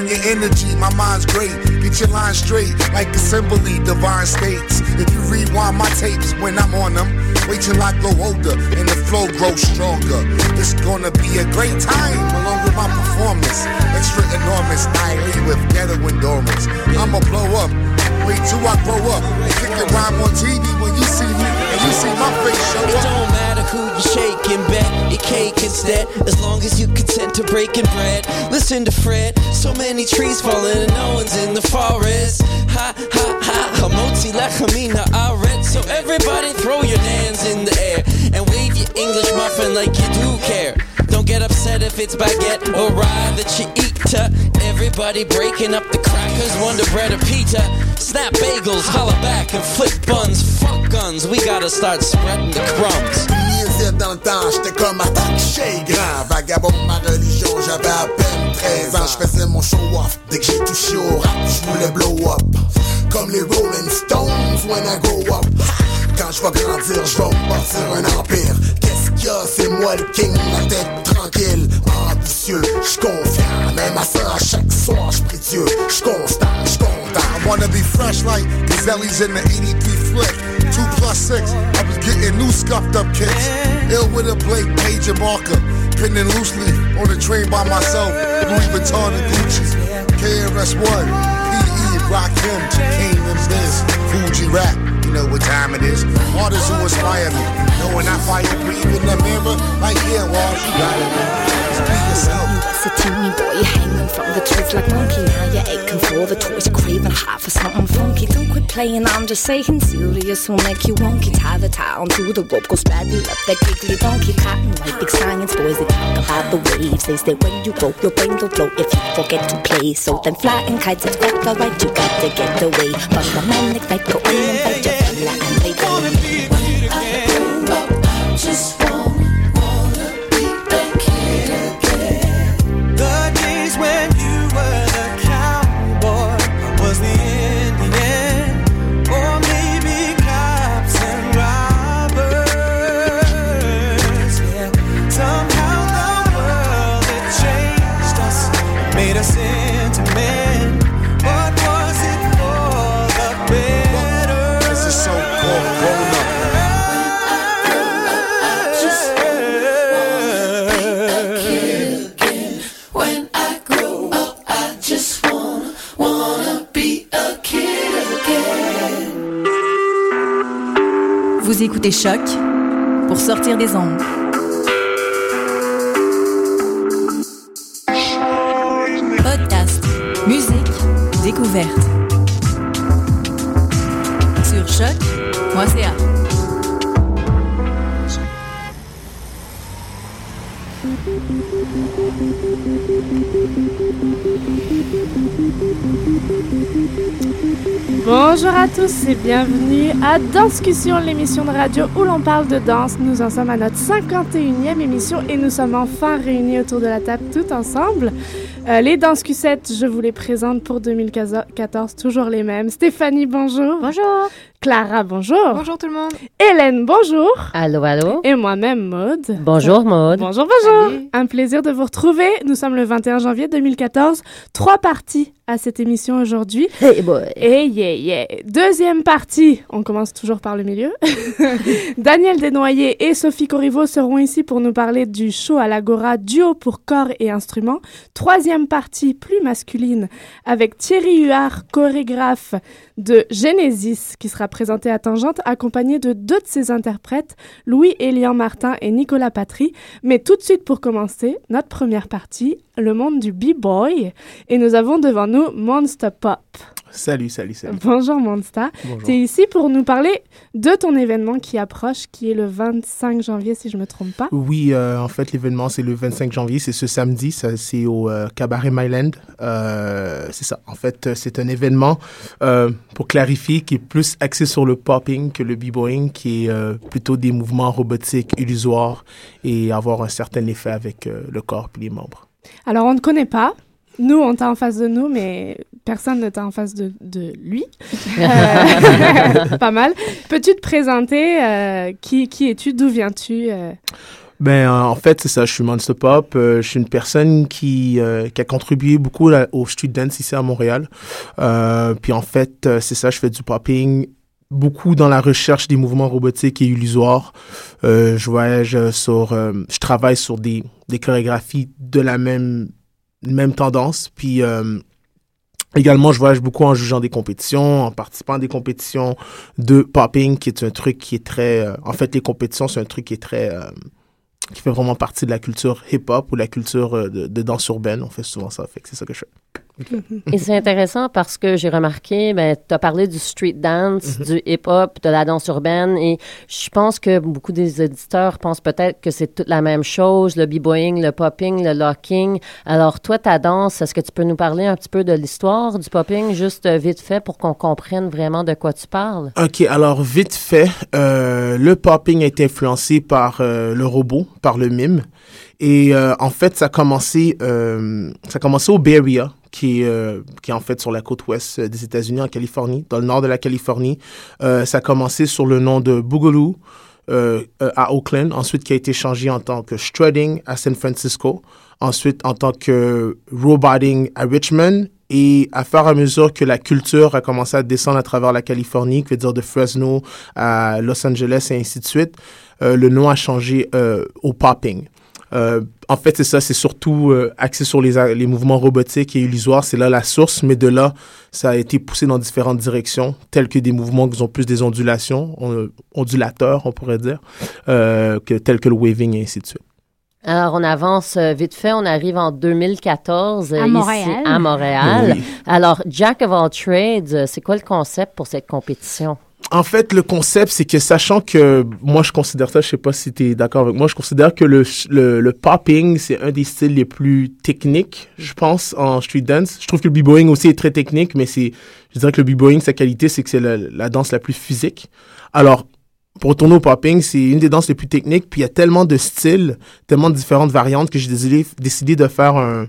burn your energy, my mind's great. Get your line straight, like assembly, divine states. If you rewind my tapes when I'm on them, wait till I grow older and the flow grows stronger. It's gonna be a great time along with my performance. Extra enormous, nightly with ghetto endurance. I'ma blow up, wait till I grow up kick a rhyme on TV when you see me you see my face show It up. don't matter who you shaking, bet your cake instead. As long as you content to breaking bread. Listen to Fred, so many trees falling and no one's in the forest. Ha ha ha, hamotzi lechamina aret. So everybody throw your hands in the air and wave your English muffin like you do care. Don't get upset if it's baguette or rye that you eat. To. Everybody breaking up the crackers, Wonder Bread or pizza. Snap bagels, holla back and flip buns. Fuck guns, we gotta start spreading the crumbs. niaisais dans le temps, j'étais comme attaque chez grand Vagabond ma religion, j'avais à peine 13 ans Je faisais mon show off, dès que j'ai touché au rap, je voulais blow up Comme les Rolling Stones when I grow up Quand je vais grandir, je vais me bâtir un empire Qu'est-ce qu'il y a, c'est moi le king, la tête tranquille Ambitieux, je confiant, même à ça, à chaque soir, je prie Dieu Je constant, je content I wanna be fresh like Gazelli's in the 83 flick. Two plus six, I was getting new scuffed up kicks. Ill with a Blake page and marker. Pinning loosely on the train by myself. Louis Vuitton and Gucci. KRS1, PE, Rakim, Kane and this. Fuji rap, you know what time it is. Artists who inspire me. Knowing I fire like monkey. Now you're aching for the toys, craving hot for something funky. Don't quit playing, I'm just saying serious. Will make you wonky. Tie the tie onto the rope, go straddle up that giggly donkey. Cotton white, big science boys, they talk about the waves. They say when you grow, your brain will blow if you forget to play. So then flying kites have got the right, you got to get away. From the man that fight, go on and fight your fella and they écoutez Choc pour sortir des ondes. Podcast, musique, découverte. Bonjour à tous et bienvenue à Danscussion, l'émission de radio où l'on parle de danse. Nous en sommes à notre 51e émission et nous sommes enfin réunis autour de la table tout ensemble. Euh, les Danscussettes, je vous les présente pour 2014, toujours les mêmes. Stéphanie, bonjour. Bonjour. Clara, bonjour. Bonjour tout le monde. Hélène, bonjour. Allô, allô? Et moi-même, Maude. Bonjour, Maude. Bonjour, bonjour. Salut. Un plaisir de vous retrouver. Nous sommes le 21 janvier 2014. Trois parties à cette émission aujourd'hui. Hey boy. Et yeah, yeah. Deuxième partie, on commence toujours par le milieu. Daniel Desnoyers et Sophie Corriveau seront ici pour nous parler du show à l'Agora duo pour corps et instruments. Troisième partie, plus masculine, avec Thierry Huard, chorégraphe de Genesis, qui sera présenté à Tangente, accompagné de deux de ses interprètes, Louis Elian Martin et Nicolas Patry. Mais tout de suite pour commencer, notre première partie, le monde du b-boy. Et nous avons devant nous Monster Pop. Salut, salut, salut. Bonjour. Bonjour. Tu es ici pour nous parler de ton événement qui approche, qui est le 25 janvier, si je me trompe pas. Oui, euh, en fait, l'événement, c'est le 25 janvier, c'est ce samedi, c'est au euh, Cabaret Myland. Euh, c'est ça. En fait, euh, c'est un événement, pour clarifier, qui est plus axé sur le popping que le b-boying, qui est plutôt des mouvements robotiques illusoires et avoir un certain effet avec le corps et les membres. Alors, on ne connaît pas. Nous, on t'a en face de nous, mais personne ne t'a en face de, de lui. Euh, pas mal. Peux-tu te présenter euh, Qui, qui es-tu D'où viens-tu euh? Ben, en fait, c'est ça. Je suis Monster Pop. Euh, je suis une personne qui, euh, qui a contribué beaucoup là, au street dance ici à Montréal. Euh, puis en fait, euh, c'est ça. Je fais du popping beaucoup dans la recherche des mouvements robotiques et illusoires. Euh, je voyage sur, euh, je travaille sur des, des chorégraphies de la même, même tendance. Puis euh, également, je voyage beaucoup en jugeant des compétitions, en participant à des compétitions de popping, qui est un truc qui est très, euh, en fait, les compétitions, c'est un truc qui est très euh, qui fait vraiment partie de la culture hip-hop ou la culture euh, de, danse urbaine. On fait souvent ça. Fait que c'est ça que je fais. Et c'est intéressant parce que j'ai remarqué, ben, tu as parlé du street dance, Mhm. du hip-hop, de la danse urbaine, et je pense que beaucoup des auditeurs pensent peut-être que c'est toute la même chose, le b-boying, le popping, le locking. Alors, toi, ta danse, est-ce que tu peux nous parler un petit peu de l'histoire du popping, juste euh, vite fait, pour qu'on comprenne vraiment de quoi tu parles? OK, alors vite fait, euh, le popping été influencé par euh, le robot, par le mime. Et euh, en fait, ça a commencé, euh, ça a commencé au Bay Area, qui est, euh, qui est en fait sur la côte ouest des États-Unis, en Californie, dans le nord de la Californie. Ça a commencé sur le nom de Boogaloo à Oakland, ensuite qui a été changé en tant que Strutting à San Francisco, ensuite en tant que Roboting à Richmond, et à faire à mesure que la culture a commencé à descendre à travers la Californie, qui veut dire de Fresno à Los Angeles et ainsi de suite, le nom a changé au popping. Euh, en fait, c'est ça, c'est surtout euh, axé sur les, mouvements robotiques et illusoires. C'est là la source, mais de là, ça a été poussé dans différentes directions, telles que des mouvements qui ont plus des ondulations, on- ondulateurs, on pourrait dire, euh, que, tels que le waving et ainsi de suite. Alors, on avance euh, vite fait, on arrive en 2014 euh, À ici Montréal. à Montréal. Oui. Alors, Jack of all trades, euh, c'est quoi le concept pour cette compétition? En fait, le concept, c'est que sachant que moi, je considère ça, je sais pas si tu es d'accord avec moi, je considère que le, le, popping, c'est un des styles les plus techniques, je pense, en street dance. Je trouve que le b-boying aussi est très technique, mais c'est, je dirais que le b-boying, sa qualité, c'est que c'est la, danse la plus physique. Alors, pour retourner au popping, c'est une des danses les plus techniques, puis il y a tellement de styles, tellement de différentes variantes que j'ai décidé, décidé de faire un,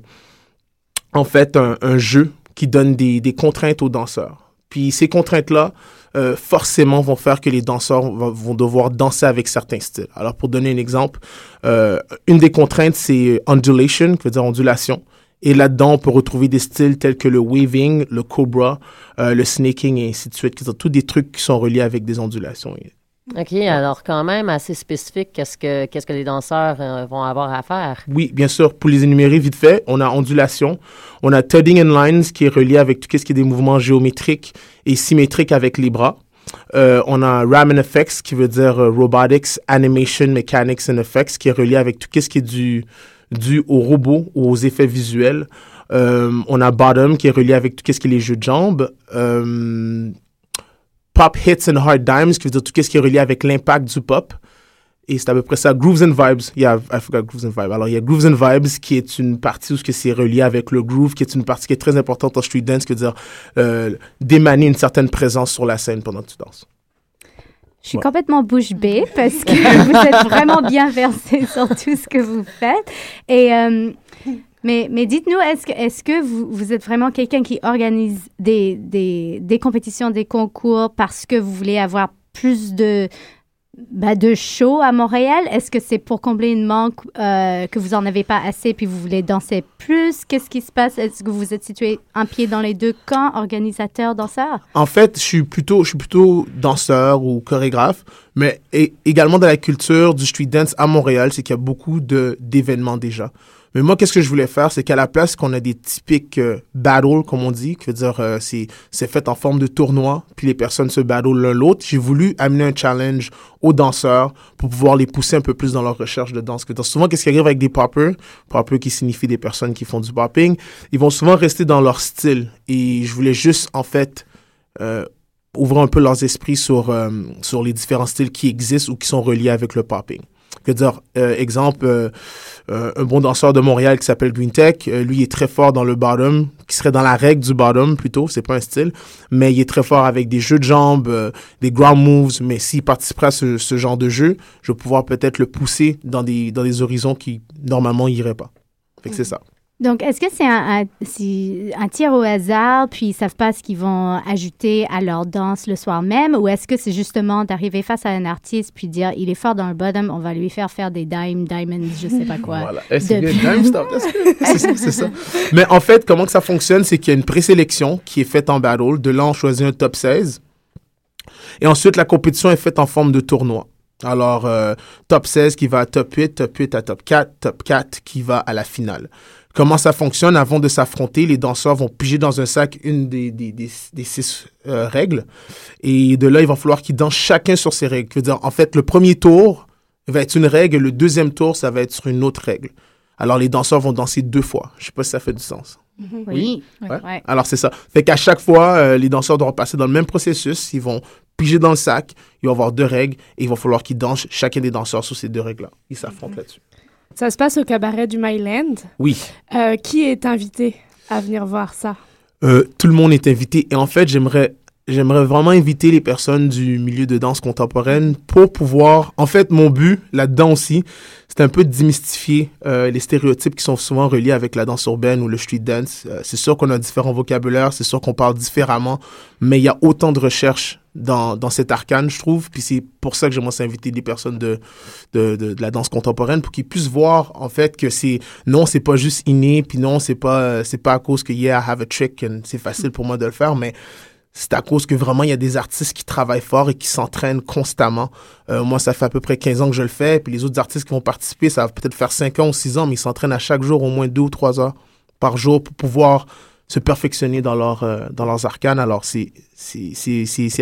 en fait, un, un jeu qui donne des, des contraintes aux danseurs. Puis ces contraintes-là, euh, forcément, vont faire que les danseurs vont, devoir danser avec certains styles. Alors, pour donner un exemple, euh, une des contraintes, c'est ondulation, qui veut dire ondulation. Et là-dedans, on peut retrouver des styles tels que le waving, le cobra, euh, le snaking et ainsi de suite, qui sont tous des trucs qui sont reliés avec des ondulations. OK, alors quand même assez spécifique, qu'est-ce que, qu'est-ce que les danseurs euh, vont avoir à faire? Oui, bien sûr. Pour les énumérer vite fait, on a ondulation, on a thudding and lines qui est relié avec tout ce qui est des mouvements géométriques et symétriques avec les bras. Euh, on a Ramen Effects qui veut dire euh, Robotics, Animation, Mechanics and Effects qui est relié avec tout ce qui est du, dû aux robots ou aux effets visuels. Euh, on a Bottom qui est relié avec tout ce qui est les jeux de jambes. Pop Hits and Hard Dimes qui veut dire tout ce qui est relié avec l'impact du pop. Et c'est à peu près ça. Grooves and Vibes. Yeah, I forgot Grooves and Vibes. Alors, il y a Grooves and Vibes qui est une partie où c'est relié avec le groove, qui est une partie qui est très importante en street dance, qui veut dire euh, d'émaner une certaine présence sur la scène pendant que tu danses. Je suis Ouais. complètement bouche bée parce que vous êtes vraiment bien versé sur tout ce que vous faites. Et, euh, mais mais dites-nous, est-ce que, est que vous, vous êtes vraiment quelqu'un qui organise des, des, des compétitions, des concours parce que vous voulez avoir plus de, bah, de shows à Montréal? Est-ce que c'est pour combler une manque euh, que vous en avez pas assez puis vous voulez danser plus? Qu'est-ce qui se passe? Est-ce que vous êtes situé un pied dans les deux camps, organisateur, danseur? En fait, je suis plutôt, je suis plutôt danseur ou chorégraphe, mais é- également dans la culture du street dance à Montréal, c'est qu'il y a beaucoup d'événements déjà. Mais moi, qu'est-ce que je voulais faire, c'est qu'à la place qu'on a des typiques euh, battles, comme on dit, veut dire euh, c'est c'est fait en forme de tournoi, puis les personnes se battlent l'un l'autre. J'ai voulu amener un challenge aux danseurs pour pouvoir les pousser un peu plus dans leur recherche de danse. Que souvent, qu'est-ce qui arrive avec des poppers, poppers qui signifie des personnes qui font du popping, ils vont souvent rester dans leur style. Et je voulais juste en fait euh, ouvrir un peu leurs esprits sur, euh, sur les différents styles qui existent ou qui sont reliés avec le popping. Que dire, euh, exemple, euh, euh, un bon danseur de Montréal qui s'appelle Green Tech, euh, lui il est très fort dans le bottom, qui serait dans la règle du bottom plutôt, c'est pas un style, mais il est très fort avec des jeux de jambes, euh, des ground moves, mais s'il participerait à ce, ce genre de jeu, je vais pouvoir peut-être le pousser dans des, dans des horizons qui normalement iraient pas. Fait que c'est ça. Donc, est-ce que c'est un, un- si- un tir au hasard, puis ils savent pas ce qu'ils vont ajouter à leur danse le soir même, ou est-ce que c'est justement d'arriver face à un artiste puis dire il est fort dans le bottom, on va lui faire faire des dimes, diamonds, je sais pas quoi. Voilà. C'est ça. Mais en fait, comment que ça fonctionne, c'est qu'il y a une présélection qui est faite en battle. De là, on choisit un top 16. Et ensuite, la compétition est faite en forme de tournoi. Alors, euh, top 16 qui va à top 8, top 8 à top 4, top 4 qui va à la finale. Comment ça fonctionne Avant de s'affronter, les danseurs vont piger dans un sac une des, des, des, des six euh, règles. Et de là, il va falloir qu'ils dansent chacun sur ses règles. Je veux dire, en fait, le premier tour va être une règle, le deuxième tour, ça va être sur une autre règle. Alors, les danseurs vont danser deux fois. Je sais pas si ça fait du sens. Oui. Ouais. Ouais. Alors, c'est ça. Fait qu'à chaque fois, euh, les danseurs doivent passer dans le même processus. Ils vont piger dans le sac. Il va y avoir deux règles et il va falloir qu'ils dansent chacun des danseurs sur ces deux règles-là. Ils s'affrontent là-dessus. Ça se passe au cabaret du Myland. Oui. Euh, qui est invité à venir voir ça? Euh, tout le monde est invité. Et en fait, j'aimerais, j'aimerais vraiment inviter les personnes du milieu de danse contemporaine pour pouvoir. En fait, mon but là-dedans aussi, c'est un peu de démystifier euh, les stéréotypes qui sont souvent reliés avec la danse urbaine ou le street dance. C'est sûr qu'on a différents vocabulaires, c'est sûr qu'on parle différemment, mais il y a autant de recherches dans, dans cet arcane, je trouve. Puis c'est pour ça que j'aimerais inviter des personnes de, de, de, la danse contemporaine pour qu'ils puissent voir en fait que c'est non, c'est pas juste inné, puis non, c'est pas c'est pas à cause que yeah, I have a trick c'est facile pour moi de le faire, mais c'est à cause que vraiment il y a des artistes qui travaillent fort et qui s'entraînent constamment. Euh, moi, ça fait à peu près 15 ans que je le fais, puis les autres artistes qui vont participer, ça va peut-être faire 5 ans ou 6 ans, mais ils s'entraînent à chaque jour au moins 2 ou 3 heures par jour pour pouvoir se perfectionner dans, leur, euh, dans leurs arcanes. Alors, c'est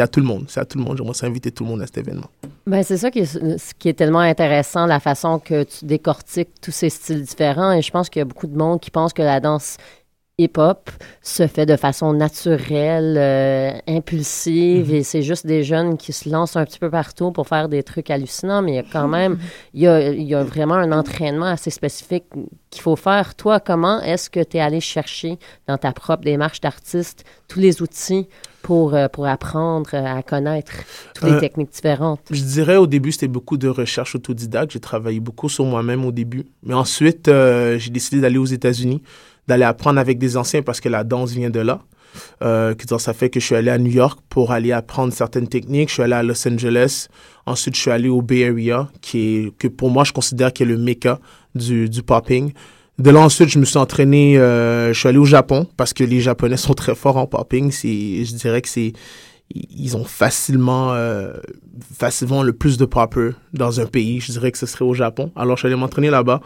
à tout le monde. C'est à tout le monde. J'aimerais inviter tout le monde à cet événement. Ben, c'est ça qui est, qui est tellement intéressant, la façon que tu décortiques tous ces styles différents. Et je pense qu'il y a beaucoup de monde qui pense que la danse hip-hop se fait de façon naturelle, euh, impulsive, et c'est juste des jeunes qui se lancent un petit peu partout pour faire des trucs hallucinants, mais il y a quand même, il y a, il y a vraiment un entraînement assez spécifique qu'il faut faire. Toi, comment est-ce que tu es allé chercher dans ta propre démarche d'artiste tous les outils pour, euh, pour apprendre à connaître toutes les Euh, techniques différentes? Je dirais au début, c'était beaucoup de recherche autodidacte. J'ai travaillé beaucoup sur moi-même au début. Mais ensuite, euh, j'ai décidé d'aller aux États-Unis, d'aller apprendre avec des anciens parce que la danse vient de là. Euh, ça fait que je suis allé à New York pour aller apprendre certaines techniques. Je suis allé à Los Angeles. Ensuite, je suis allé au Bay Area, qui est, que pour moi, je considère qui est le mecca du, du popping. De là, ensuite, je me suis entraîné, euh, je suis allé au Japon parce que les Japonais sont très forts en popping. C'est, je dirais que c'est, ils ont facilement, euh, facilement le plus de poppers dans un pays. Je dirais que ce serait au Japon. Alors, je suis allé m'entraîner là-bas.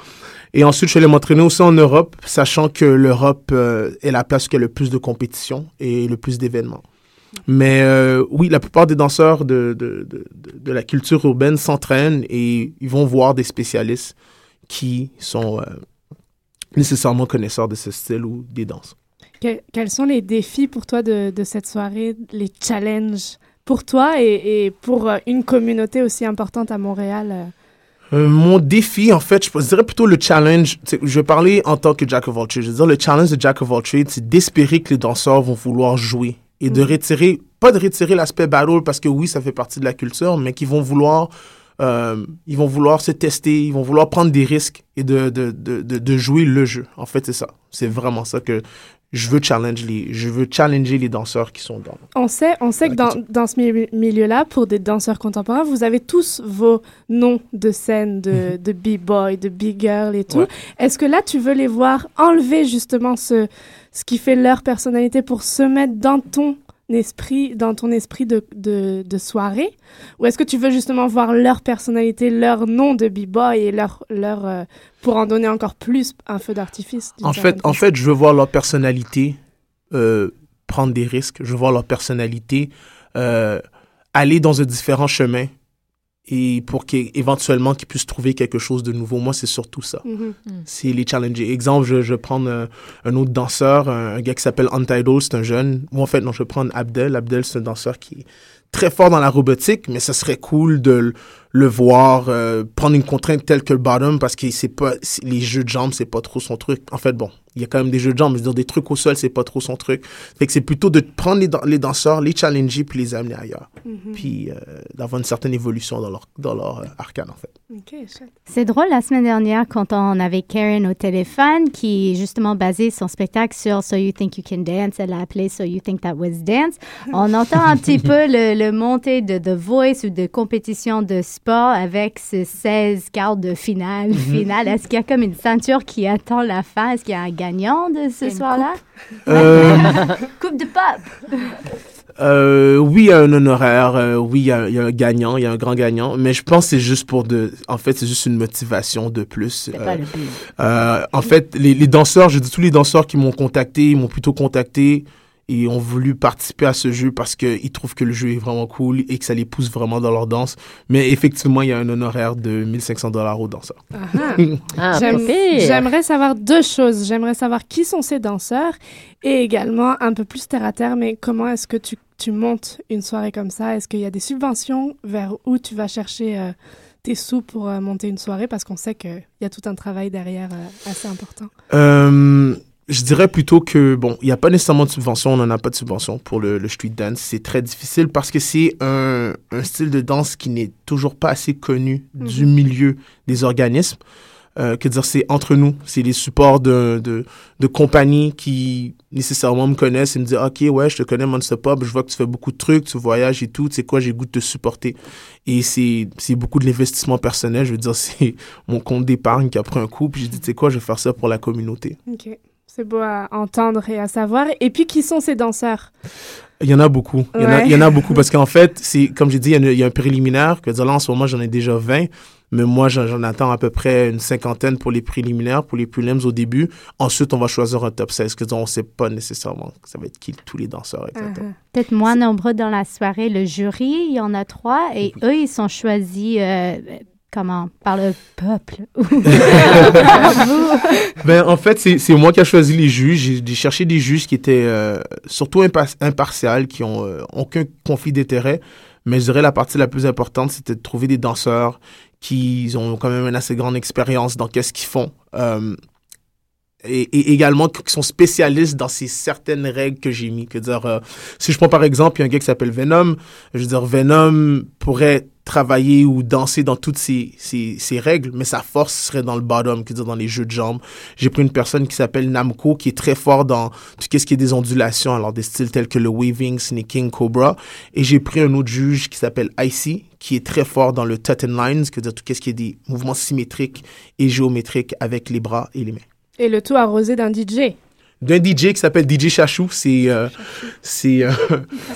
Et ensuite, je suis allé m'entraîner aussi en Europe, sachant que l'Europe euh, est la place qui a le plus de compétition et le plus d'événements. Mais euh, oui, la plupart des danseurs de, de, de, de- la culture urbaine s'entraînent et ils vont voir des spécialistes qui sont euh, nécessairement connaisseurs de ce style ou des danses. Que- quels sont les défis pour toi de, de cette soirée, les challenges pour toi et, et pour euh, une communauté aussi importante à Montréal? euh? Euh, mon défi, en fait, je dirais plutôt le challenge. Je vais parler en tant que Jack of all trades. Je veux dire, le challenge de Jack of all trades, c'est d'espérer que les danseurs vont vouloir jouer et de retirer, pas de retirer l'aspect battle parce que oui, ça fait partie de la culture, mais qu'ils vont vouloir, euh, ils vont vouloir se tester, ils vont vouloir prendre des risques et de, de, de, de jouer le jeu. En fait, c'est ça. C'est vraiment ça que je veux challenge les, je veux challenger les danseurs qui sont dans. On sait, on sait que dans, dans ce mi- milieu-là, pour des danseurs contemporains, vous avez tous vos noms de scène, de, de b-boy, de b-girl et tout. Ouais. Est-ce que là, tu veux les voir enlever justement ce, ce qui fait leur personnalité pour se mettre dans ton esprit, dans ton esprit de, de, de soirée? Ou est-ce que tu veux justement voir leur personnalité, leur nom de b-boy et leur, leur, euh, pour en donner encore plus un feu d'artifice En fait, en fait, je veux voir leur personnalité euh, prendre des risques. Je veux voir leur personnalité euh, aller dans un différent chemin et pour qu'éventuellement qu'ils puissent trouver quelque chose de nouveau. Moi, c'est surtout ça. Mhm. C'est les challenger. Exemple, je, je vais prendre euh, un autre danseur, un, un gars qui s'appelle Untitled, c'est un jeune. Ou en fait, non, je vais prendre Abdel. Abdel, c'est un danseur qui est très fort dans la robotique, mais ce serait cool de le voir euh, prendre une contrainte telle que le bottom parce que c'est pas les jeux de jambes c'est pas trop son truc. En fait bon, il y a quand même des jeux de jambes, mais je veux dire des trucs au sol c'est pas trop son truc. Fait que c'est plutôt de prendre les, les danseurs, les challenger puis les amener ailleurs, Mhm. puis euh, d'avoir une certaine évolution dans leur dans leur euh, arcade en fait. C'est drôle, la semaine dernière, quand on avait Karen au téléphone, qui justement basé son spectacle sur So You Think You Can Dance, elle l'a appelé So You Think That Was Dance. On entend un petit peu le, le montée de The Voice ou de compétition de sport avec ce 16 quarts de finale. Mhm. finale. Est-ce qu'il y a comme une ceinture qui attend la fin? Est-ce qu'il y a un gagnant de ce soir-là? Euh, coupe de pop! Euh, oui, il y a un honoraire, euh, oui, il y, a, il y a un gagnant, il y a un grand gagnant, mais je pense que c'est juste pour de, en fait, c'est juste une motivation de plus. Pas le euh, en fait, les, les danseurs, je dis tous les danseurs qui m'ont contacté, ils m'ont plutôt contacté et ont voulu participer à ce jeu parce qu'ils trouvent que le jeu est vraiment cool et que ça les pousse vraiment dans leur danse. Mais effectivement, il y a un honoraire de 1500 dollars aux danseurs. Ah. Ah, pire. J'aimerais savoir deux choses. J'aimerais savoir qui sont ces danseurs et également un peu plus terre à terre, mais comment est-ce que tu, tu montes une soirée comme ça? Est-ce qu'il y a des subventions vers où tu vas chercher euh, tes sous pour euh, monter une soirée? Parce qu'on sait qu'il y a tout un travail derrière euh, assez important. Euh, je dirais plutôt que, bon, il n'y a pas nécessairement de subvention, on n'en a pas de subvention pour le, le street dance. C'est très difficile parce que c'est un, un style de danse qui n'est toujours pas assez connu du milieu des organismes. Euh, que dire, c'est entre nous, c'est les supports de, de, de compagnies qui nécessairement me connaissent et me disent, OK, ouais, je te connais Monster Pop, je vois que tu fais beaucoup de trucs, tu voyages et tout, tu sais quoi, j'ai goût de te supporter. Et c'est, c'est beaucoup de l'investissement personnel, je veux dire, c'est mon compte d'épargne qui a pris un coup, puis j'ai dit, tu sais quoi, je vais faire ça pour la communauté. Ok. C'est beau à entendre et à savoir. Et puis, qui sont ces danseurs? Il y en a beaucoup. Il y, en a, Ouais. il y en a beaucoup parce qu'en fait, c'est comme j'ai dit, il y, a, une- il y a un préliminaire. Que là, en ce moment, j'en ai déjà 20, mais moi, j'en attends à peu près une cinquantaine pour les préliminaires, pour les prelims au début. Ensuite, on va choisir un top 16. Que on ne sait pas nécessairement que ça va être qui tous les danseurs exactement. Peut-être moins nombreux dans la soirée. Le jury, il y en a trois, et eux, ils sont choisis, euh, comment, par le peuple. Ben, en fait, c'est moi qui ai choisi les juges. J'ai cherché des juges qui étaient euh, surtout impa- impartials, qui ont euh, aucun conflit d'intérêt. Mais je dirais la partie la plus importante, c'était de trouver des danseurs qui ont quand même une assez grande expérience dans qu'est-ce qu'ils font. Euh, et, et également qui sont spécialistes dans ces certaines règles que j'ai mis. Que dire, euh, si je prends par exemple, il y a un gars qui s'appelle Venom, je veux dire, Venom pourrait travailler ou danser dans toutes ces, ces, règles, mais sa force serait dans le bottom, dire, dans les jeux de jambes. J'ai pris une personne qui s'appelle Namco, qui est très fort dans tout ce qui est des ondulations, alors des styles tels que le waving, sneaking, cobra. Et j'ai pris un autre juge qui s'appelle Icy, qui est très fort dans le Tutten Lines, que dire, tout ce qui est des mouvements symétriques et géométriques avec les bras et les mains Et le tout arrosé d'un DJ. D'un DJ qui s'appelle DJ Chachou. C'est, euh, c'est, euh,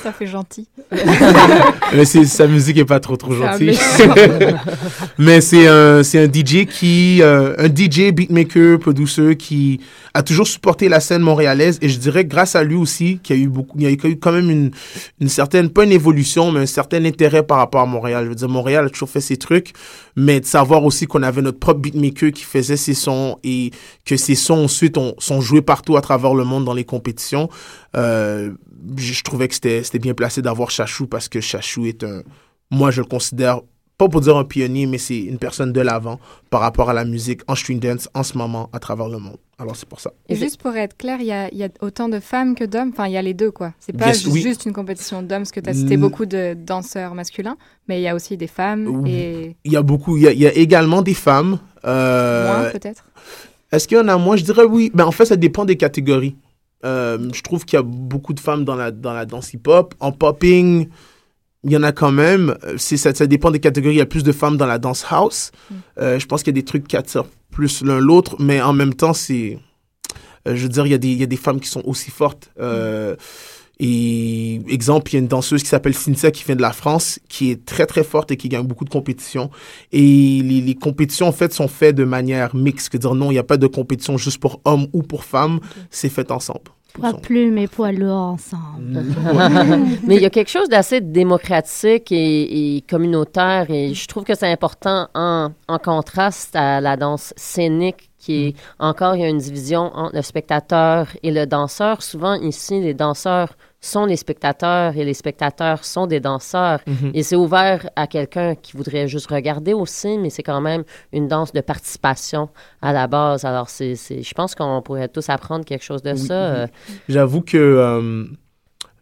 ça fait gentil. mais sa musique est pas trop trop gentille. mais c'est un, c'est un DJ qui, euh, un DJ beatmaker, producer qui a toujours supporté la scène montréalaise et je dirais que grâce à lui aussi qu'il y a eu beaucoup, il y a eu quand même une, une certaine, pas une évolution, mais un certain intérêt par rapport à Montréal. Je veux dire, Montréal a toujours fait ses trucs, mais de savoir aussi qu'on avait notre propre beatmaker qui faisait ses sons et que ces sons ensuite ont, sont joués partout à travers le monde dans les compétitions. Euh, je, je trouvais que c'était bien placé d'avoir Chachou parce que Chachou est un, moi je le considère pas pour dire un pionnier, mais c'est une personne de l'avant par rapport à la musique en stream dance en ce moment à travers le monde. Alors c'est pour ça. Et juste pour être clair, il y a, il y a autant de femmes que d'hommes. Enfin, il y a les deux, quoi. C'est pas juste, oui. une compétition d'hommes, parce que tu as cité beaucoup de danseurs masculins, mais il y a aussi des femmes et Il y a beaucoup, il y a, il y a également des femmes. Euh, moins, peut-être? Est-ce qu'il y en a moins? Je dirais oui. Ben, en fait, ça dépend des catégories. Euh, je trouve qu'il y a beaucoup de femmes dans la, dans la danse hip-hop. En popping, il y en a quand même. Euh, ça, ça dépend des catégories. Il y a plus de femmes dans la danse house. Euh, je pense qu'il y a des trucs qui attirent plus l'un l'autre, mais en même temps, c'est. euh, je veux dire, il y, a des, il y a des femmes qui sont aussi fortes. Euh, Et exemple, il y a une danseuse qui s'appelle Cynthia qui vient de la France, qui est très très forte et qui gagne beaucoup de compétitions. Et les, les compétitions en fait sont faites de manière mixte, que dire non, il n'y a pas de compétition juste pour hommes ou pour femmes, c'est fait ensemble. Poids plumes et poids lourds ensemble. Mais il y a quelque chose d'assez démocratique et, et communautaire et je trouve que c'est important en, en contraste à la danse scénique qui est encore, il y a une division entre le spectateur et le danseur. Souvent, ici, les danseurs sont les spectateurs et les spectateurs sont des danseurs. Mhm. Et c'est ouvert à quelqu'un qui voudrait juste regarder aussi, mais c'est quand même une danse de participation à la base. Alors, c'est, je pense qu'on pourrait tous apprendre quelque chose de Oui, ça. oui. euh, J'avoue que euh,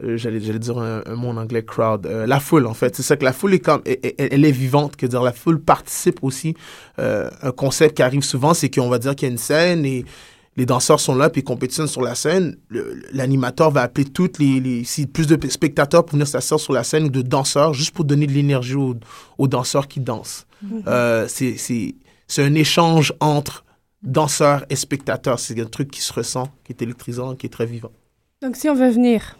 euh, j'allais j'allais dire un, un mot en anglais crowd Euh, la foule en fait c'est ça que la foule est comme elle, elle- elle est vivante que dire la foule participe aussi Euh, un concept qui arrive souvent c'est qu'on va dire qu'il y a une scène et les danseurs sont là puis ils compétitionnent sur la scène l'animateur va appeler toutes les, les si plus de spectateurs pour venir s'asseoir sur la scène ou de danseurs juste pour donner de l'énergie aux, aux danseurs qui dansent. Mhm. Euh, c'est un échange entre danseurs et spectateurs. C'est un truc qui se ressent qui est électrisant qui est très vivant. Donc, si on veut venir,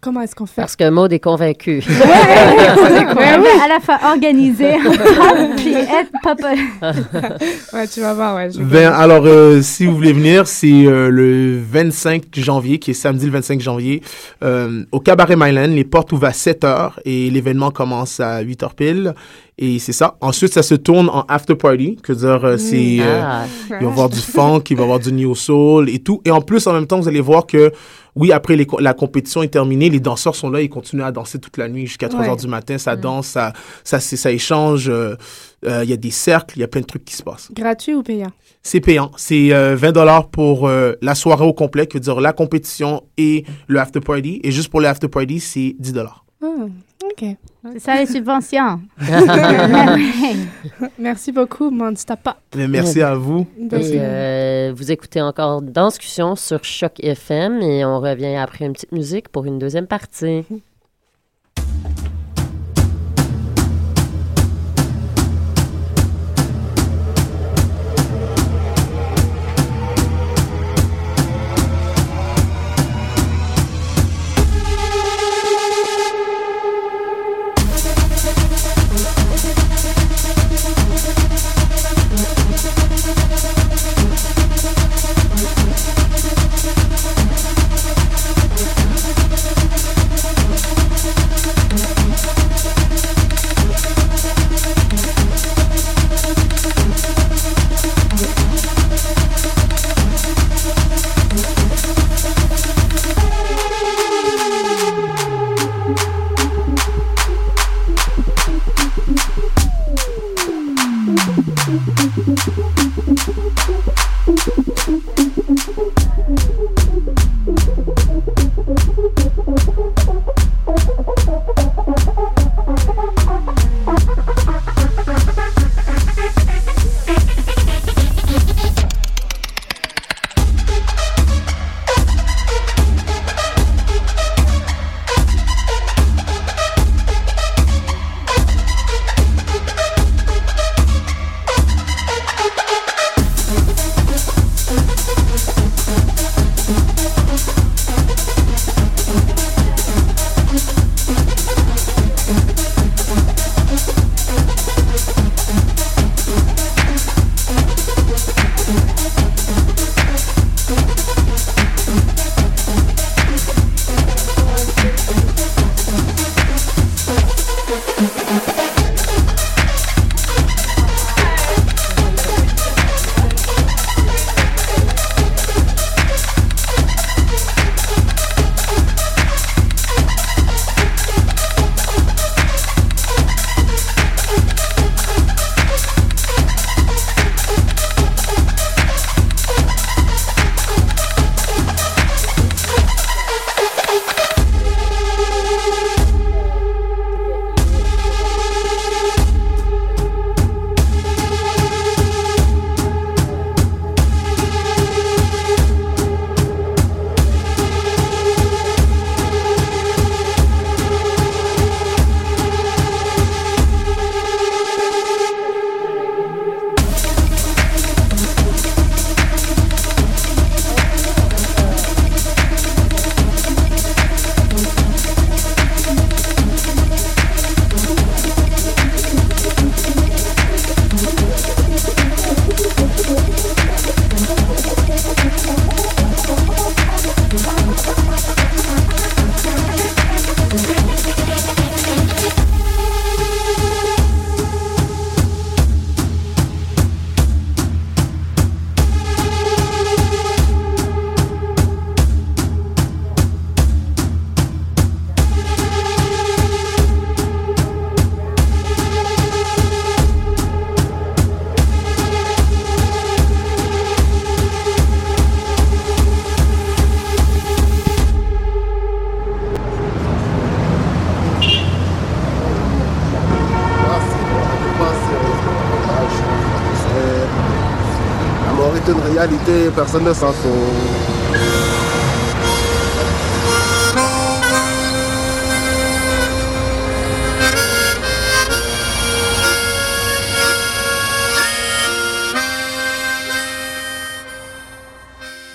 comment est-ce qu'on fait? parce que Maud est convaincu. Ouais, ouais, à la fois organiser puis être papa. ouais, tu vas voir, ouais. Ben, alors, euh, si vous voulez venir, c'est euh, le 25 janvier, qui est samedi le 25 janvier, euh, au Cabaret Myland. Les portes ouvrent à 7 heures et l'événement commence à 8 heures pile. Et c'est ça. Ensuite, ça se tourne en after party, que dire, euh, c'est... euh, Ah. il va y avoir du funk, il va y avoir du new soul et tout. Et en plus, en même temps, vous allez voir que, oui, après les la compétition est terminée, les danseurs sont là, ils continuent à danser toute la nuit jusqu'à 3 Ouais. heures du matin. Ça danse, ça, ça, échange. euh, euh, Il y a des cercles, il y a plein de trucs qui se passent. Gratuit ou payant? C'est payant. C'est euh, 20 dollars pour euh, la soirée au complet, qui veut dire la compétition et le after party. Et juste pour le after party, c'est 10 dollars. Ah, OK. C'est ça les subventions. Merci beaucoup, Mandstapa. Merci à vous. Et, euh, vous écoutez encore Danscussion sur Choc FM et on revient après une petite musique pour une deuxième partie. Réalité, personne ne s'en fout.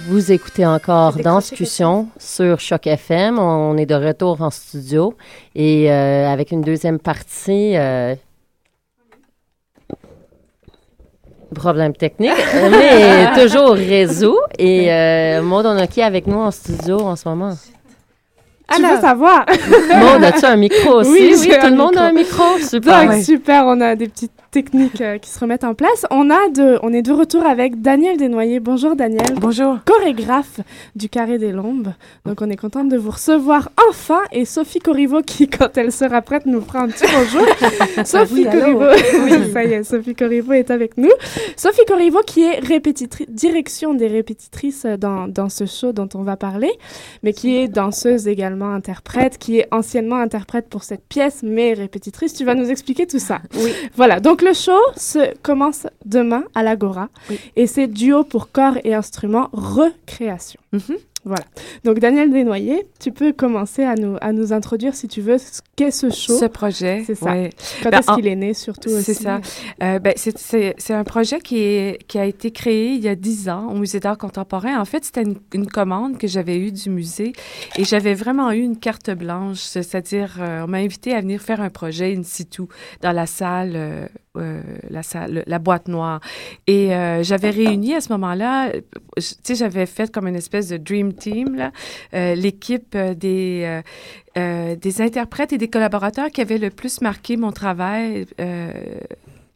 Vous écoutez encore Danscussion sur Choc FM. On est de retour en studio et euh, avec une deuxième partie. euh, Problème technique, mais toujours réseau. Et euh, Maud, on a qui avec nous en studio en ce moment? Tu veux savoir? Maud, as-tu un micro aussi? Oui, Oui, tout le monde a un micro. Super. Donc, super, on a des petites techniques euh, qui se remettent en place. On, a de, on est de retour avec Daniel Desnoyers. Bonjour Daniel. Bonjour. Chorégraphe du Carré des Lombes. Donc on est contente de vous recevoir enfin. Et Sophie Corriveau qui, quand elle sera prête, nous fera un petit bonjour. Sophie Oui. Corriveau. Oui. Ça y est, Sophie Corriveau est avec nous. Sophie Corriveau qui est répétitrice, direction des répétitrices dans, dans ce show dont on va parler, mais qui est danseuse également, interprète, qui est anciennement interprète pour cette pièce, mais répétitrice. Tu vas nous expliquer tout ça. Oui. Voilà, donc le show se commence demain à l'Agora et c'est duo pour corps et instruments recréation. Mhm. Voilà. Donc Daniel Desnoyers, tu peux commencer à nous, à nous introduire si tu veux ce qu'est ce show. Ce projet. C'est ça. ouais. Quand Ben, est-ce qu'il est né surtout aussi? C'est ça. Euh, ben, c'est- un projet qui, est, qui a été créé il y a dix ans au Musée d'art contemporain. En fait, c'était une, une commande que j'avais eue du musée et j'avais vraiment eu une carte blanche, c'est-à-dire euh, on m'a invité à venir faire un projet in situ dans la salle, euh, euh, la salle, la boîte noire. Et euh, j'avais réuni à ce moment-là, tu sais, j'avais fait comme une espèce de dream team là, euh, l'équipe des des interprètes et des collaborateurs qui avaient le plus marqué mon travail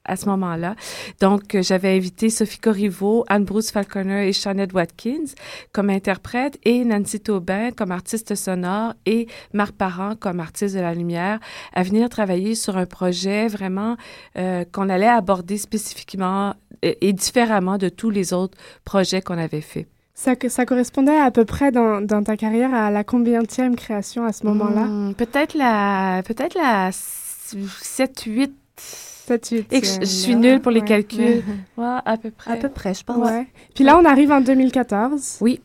à ce moment-là. Donc, euh, j'avais invité Sophie Corriveau, Anne-Bruce Falconer et Shawnette Watkins comme interprètes et Nancy Taubin comme artiste sonore et Marc Parent comme artiste de la lumière à venir travailler sur un projet vraiment euh, qu'on allait aborder spécifiquement et, et différemment de tous les autres projets qu'on avait faits. Ça, correspondait à peu près dans, dans ta carrière à la combienième création à ce moment-là? Hmm, peut-être la peut-être la 7 8 7 8 et que je, je suis nulle pour les calculs. Ouais, à peu près. À peu près, je pense. Ouais. Puis là, on arrive en 2014. Oui.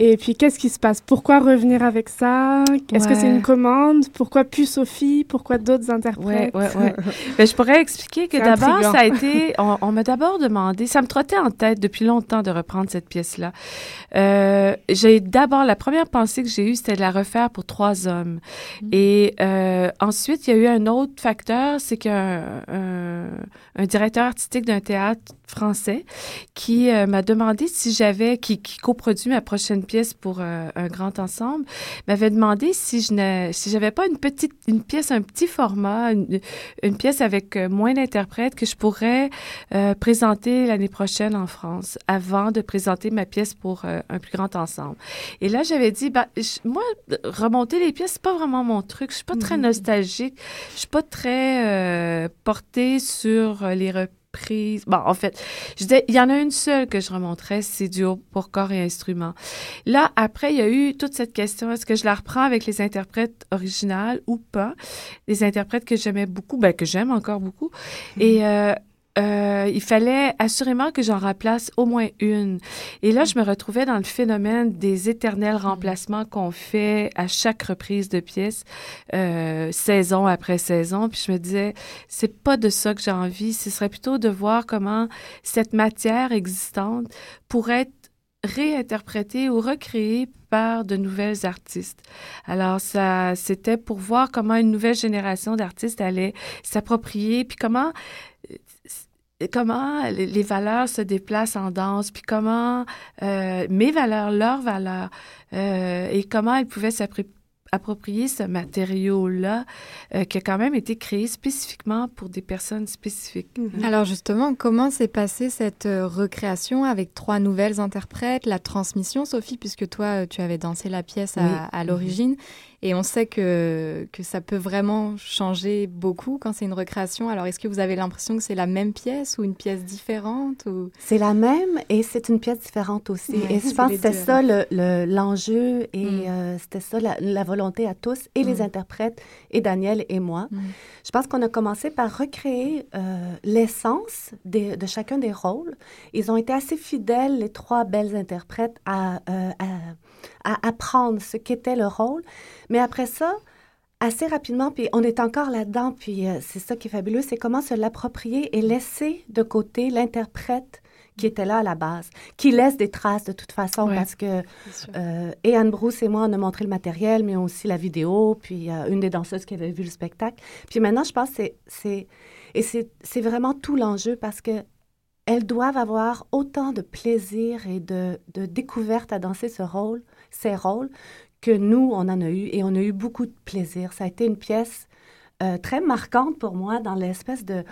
Et puis, qu'est-ce qui se passe? Pourquoi revenir avec ça? Est-ce que c'est une commande? Pourquoi plus Sophie? Pourquoi d'autres interprètes? ouais, ouais. Ben, je pourrais expliquer que d'abord, ça a été. On, on m'a d'abord demandé. Ça me trottait en tête depuis longtemps de reprendre cette pièce-là. Euh, j'ai d'abord, la première pensée que j'ai eue, c'était de la refaire pour trois hommes. Et euh, ensuite, il y a eu un autre facteur, c'est qu'un un, un directeur artistique d'un théâtre français qui euh, m'a demandé si j'avais, qui, qui coproduit ma prochaine pièce pour euh, un grand ensemble, m'avait demandé si je n'ai, si j'avais pas une petite, une pièce, un petit format, une, une pièce avec euh, moins d'interprètes que je pourrais euh, présenter l'année prochaine en France avant de présenter ma pièce pour un plus grand ensemble. Et là, j'avais dit, je- moi, remonter les pièces, c'est pas vraiment mon truc. Je suis pas très nostalgique. Je suis pas très portée sur les Bon, en fait, je disais, il y en a une seule que je remonterais, c'est duo pour corps et instruments. Là, après, il y a eu toute cette question, est-ce que je la reprends avec les interprètes originales ou pas? Les interprètes que j'aimais beaucoup, ben, que j'aime encore beaucoup. Et euh, euh, il fallait assurément que j'en remplace au moins une. Et là, je me retrouvais dans le phénomène des éternels remplacements qu'on fait à chaque reprise de pièce, euh, saison après saison. Puis je me disais, c'est pas de ça que j'ai envie. Ce serait plutôt de voir comment cette matière existante pourrait être réinterprétée ou recréée par de nouvelles artistes. Alors ça c'était pour voir comment une nouvelle génération d'artistes allait s'approprier puis comment comment les valeurs se déplacent en danse, puis comment euh, mes valeurs, leurs valeurs, euh, et comment elles pouvaient s'approprier approprier ce matériau-là euh, qui a quand même été créé spécifiquement pour des personnes spécifiques. Alors justement, comment s'est passée cette recréation avec trois nouvelles interprètes, la transmission, Sophie, puisque toi, tu avais dansé la pièce à, Oui. à l'origine, et on sait que, que ça peut vraiment changer beaucoup quand c'est une recréation. Alors est-ce que vous avez l'impression que c'est la même pièce ou une pièce différente ou... C'est la même et c'est une pièce différente aussi. Ouais, et je pense que c'était ça le- le- l'enjeu et Mm. euh, c'était ça la, la volonté à tous, et les Mm. interprètes, et Daniel et moi. Je pense qu'on a commencé par recréer euh, l'essence de chacun des rôles. Ils ont été assez fidèles, les trois belles interprètes, à, euh, à, à apprendre ce qu'était le rôle. Mais après ça, assez rapidement, puis on est encore là-dedans, puis euh, c'est ça qui est fabuleux, c'est comment se l'approprier et laisser de côté l'interprète qui était là à la base, qui laisse des traces de toute façon, Ouais, parce que euh, et Anne Bruce et moi, on a montré le matériel, mais aussi la vidéo, puis euh, une des danseuses qui avait vu le spectacle. Puis maintenant, je pense que c'est- c'est... Et c'est c'est vraiment tout l'enjeu, parce que elles doivent avoir autant de plaisir et de, de découverte à danser ce rôle, ces rôles, que nous, on en a eu, et on a eu beaucoup de plaisir. Ça a été une pièce euh, très marquante pour moi dans l'espèce de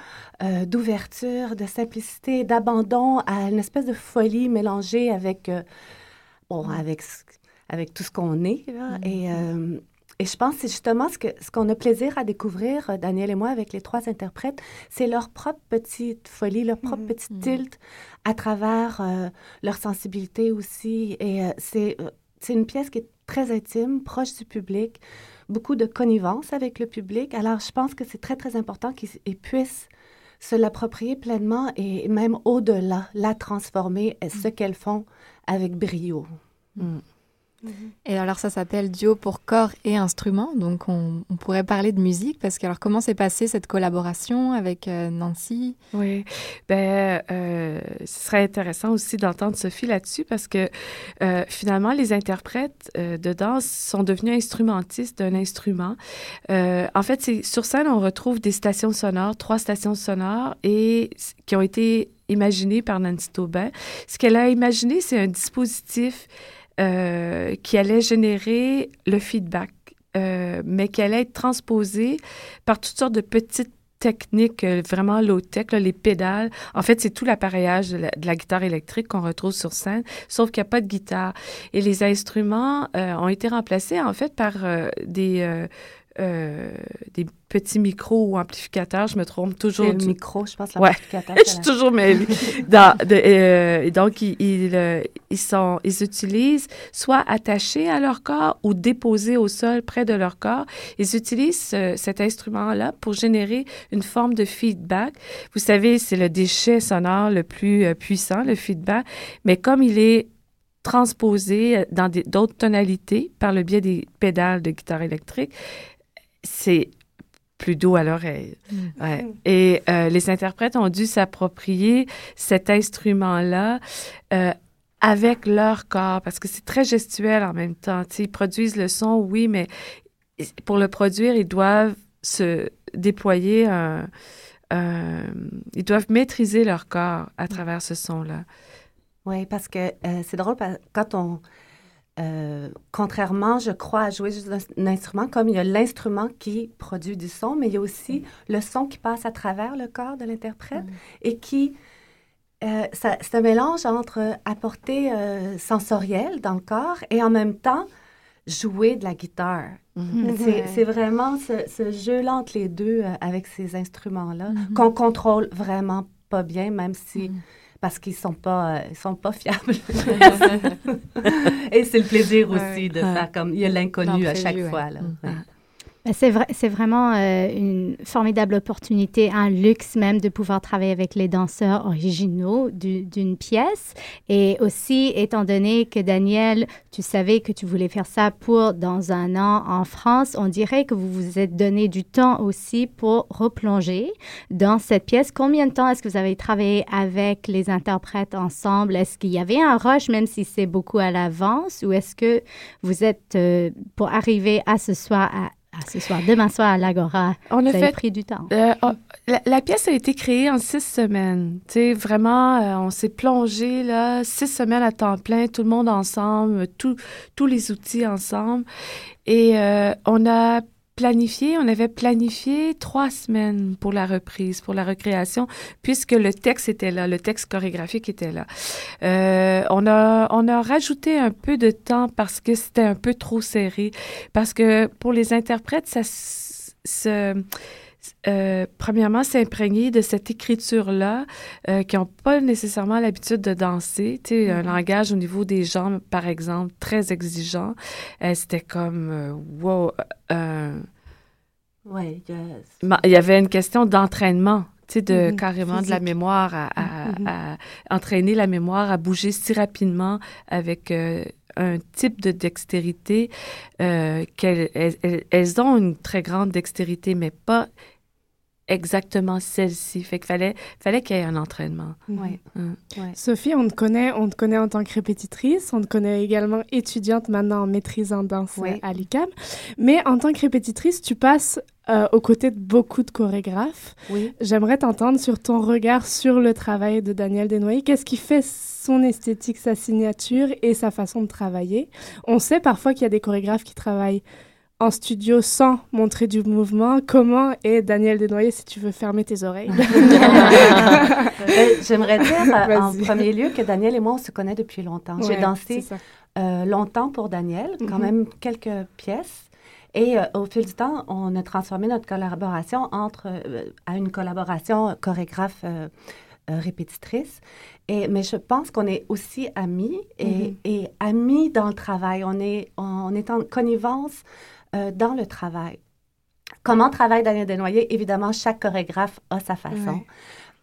euh, d'ouverture, de simplicité, d'abandon à une espèce de folie mélangée avec, euh, bon, avec, ce- avec tout ce qu'on est. là. Et, et je pense que c'est justement ce que ce qu'on a plaisir à découvrir, Daniel et moi, avec les trois interprètes, c'est leur propre petite folie, leur propre petit tilt à travers euh, leur sensibilité aussi. Et euh, c'est c'est une pièce qui est très intime, proche du public, beaucoup de connivence avec le public. Alors, je pense que c'est très, très important qu'ils ils puissent se l'approprier pleinement et même au-delà, la transformer, ce qu'elles font avec brio. Mm. Et alors ça s'appelle Duo pour corps et instruments, donc on, pourrait parler de musique parce que alors comment s'est passée cette collaboration avec euh, Nancy? Oui, ben, euh, ce serait intéressant aussi d'entendre Sophie là-dessus parce que euh, finalement, les interprètes de danse sont devenus instrumentistes d'un instrument. En fait, sur scène, on retrouve des stations sonores, trois stations sonores, et qui ont été imaginées par Nancy Taubin. Ce qu'elle a imaginé, c'est un dispositif euh, qui allait générer le feedback, euh, mais qui allait être transposé par toutes sortes de petites techniques euh, vraiment low-tech, les pédales. En fait, c'est tout l'appareillage de la, guitare électrique qu'on retrouve sur scène, sauf qu'il n'y a pas de guitare. Et les instruments ont été remplacés, en fait, par des, euh, des petits micros ou amplificateurs. Je me trompe toujours. C'est le du- micro, je pense, Ouais. l'amplificateur, je c'est suis la- toujours mêlée. Dans- de- euh, donc, ils, ils, euh, ils sont, ils utilisent soit attachés à leur corps ou déposés au sol près de leur corps. Ils utilisent cet instrument-là pour générer une forme de feedback. Vous savez, c'est le déchet sonore le plus puissant, le feedback. Mais comme il est transposé dans d'autres tonalités par le biais des pédales de guitare électrique, c'est plus doux à l'oreille. Ouais. Et euh, les interprètes ont dû s'approprier cet instrument-là euh, avec leur corps, parce que c'est très gestuel en même temps. Tu sais, ils produisent le son, oui, mais pour le produire, ils doivent se déployer un... un- ils doivent maîtriser leur corps à travers ce son-là. Oui, parce que euh, c'est drôle, quand on... euh, contrairement, je crois, à jouer juste un, instrument, comme il y a l'instrument qui produit du son, mais il y a aussi le son qui passe à travers le corps de l'interprète et qui... euh, c'est un mélange entre apporter euh, sensoriel dans le corps et en même temps jouer de la guitare. Mhm. C'est vraiment ce, ce jeu-là entre les deux euh, avec ces instruments-là qu'on contrôle vraiment pas bien, même si parce qu'ils sont pas euh, ils sont pas fiables. Et c'est le plaisir aussi de faire comme il y a l'inconnu à chaque ouais. fois là. Ouais. Ben, C'est vrai, vraiment euh, une formidable opportunité, un luxe même de pouvoir travailler avec les danseurs originaux du- d'une pièce. Et aussi, étant donné que Daniel, tu savais que tu voulais faire ça pour dans un an en France, on dirait que vous vous êtes donné du temps aussi pour replonger dans cette pièce. Combien de temps est-ce que vous avez travaillé avec les interprètes ensemble? Est-ce qu'il y avait un rush, même si c'est beaucoup à l'avance, ou est-ce que vous êtes, euh, pour arriver à ce soir, à, à ce soir, demain soir à l'Agora, On a avez fait pris du temps? Euh, oh, la, la pièce a été créée en six semaines. Tu sais, vraiment, euh, on s'est plongé là, six semaines à temps plein, tout le monde ensemble, tout- tous les outils ensemble. Et euh, on a on avait planifié trois semaines pour la reprise, pour la recréation, puisque le texte était là, le texte chorégraphique était là. Euh, on a on a rajouté un peu de temps parce que c'était un peu trop serré, parce que pour les interprètes, ça se euh, premièrement, s'imprégner de cette écriture-là, euh, qui n'ont pas nécessairement l'habitude de danser. Tu sais, un Mhm. langage au niveau des jambes, par exemple, très exigeant. Euh, C'était comme, wow. Ouais, il y a- Ma- Il y avait une question d'entraînement, de Mhm, carrément de la mémoire, à, à- à entraîner la mémoire à bouger si rapidement avec euh, un type de dextérité euh, qu'elles elles, ont une très grande dextérité, mais pas exactement celle-ci. Fait qu'il fallait, fallait qu'il y ait un entraînement. Ouais. Hum. Sophie, on te connaît, on te connaît en tant que répétitrice, on te connaît également étudiante maintenant en maîtrise en danse euh, à l'ICAM. Mais en tant que répétitrice, tu passes euh, aux côtés de beaucoup de chorégraphes. Oui. J'aimerais t'entendre sur ton regard sur le travail de Daniel Desnoyers. Qu'est-ce qui fait son esthétique, sa signature et sa façon de travailler On sait parfois qu'il y a des chorégraphes qui travaillent en studio sans montrer du mouvement. Comment est Daniel Desnoyers si tu veux fermer tes oreilles? Euh, J'aimerais dire euh, en premier lieu que Daniel et moi, on se connaît depuis longtemps. J'ai dansé euh, longtemps pour Daniel, quand Mhm. même quelques pièces. Et euh, au fil du temps, on a transformé notre collaboration entre euh, à une collaboration chorégraphe euh, euh, répétitrice. Et, mais je pense qu'on est aussi amis et, Mhm. et amis dans le travail. On est, on est en connivence euh, dans le travail. Comment travaille Daniel Desnoyers? Évidemment, chaque chorégraphe a sa façon.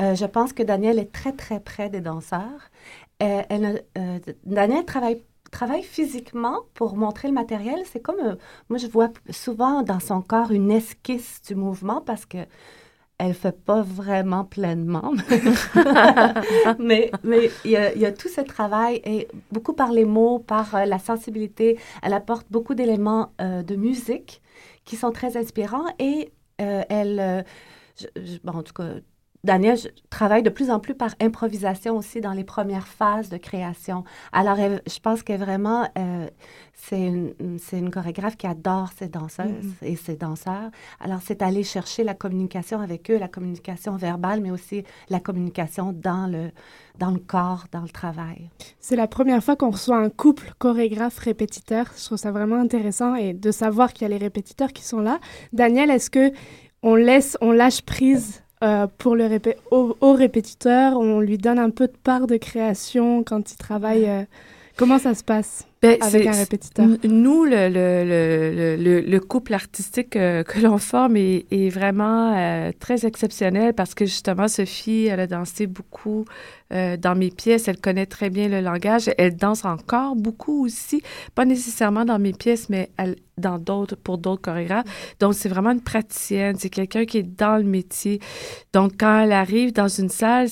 Euh, je pense que Daniel est très, très près des danseurs. Euh, elle euh, Daniel travaille, travaille physiquement pour montrer le matériel. C'est comme, moi, je vois souvent dans son corps une esquisse du mouvement parce que elle fait pas vraiment pleinement. mais mais il y, a, il y a tout ce travail et beaucoup par les mots, par euh, la sensibilité. Elle apporte beaucoup d'éléments euh, de musique qui sont très inspirants et euh, elle, je- je- bon, en tout cas, Daniel je- travaille de plus en plus par improvisation aussi dans les premières phases de création. Alors, elle- je pense que vraiment, euh, c'est une, chorégraphe qui adore ses danseuses Mhm. et ses danseurs. Alors, c'est aller chercher la communication avec eux, la communication verbale, mais aussi la communication dans le, dans le corps, dans le travail. C'est la première fois qu'on reçoit un couple chorégraphe-répétiteur. Je trouve ça vraiment intéressant et de savoir qu'il y a les répétiteurs qui sont là. Daniel, est-ce que on laisse, on lâche prise euh, pour le répé- au, au répétiteur On lui donne un peu de part de création quand il travaille euh, Comment ça se passe Ben, avec un répétiteur Nous, le, le, le, le, le couple artistique euh, que l'on forme est, est vraiment euh, très exceptionnel parce que justement, Sophie, elle a dansé beaucoup euh, dans mes pièces. Elle connaît très bien le langage. Elle danse encore beaucoup aussi, pas nécessairement dans mes pièces, mais elle, dans d'autres, pour d'autres chorégraphes. Donc, c'est vraiment une praticienne. C'est quelqu'un qui est dans le métier. Donc, quand elle arrive dans une salle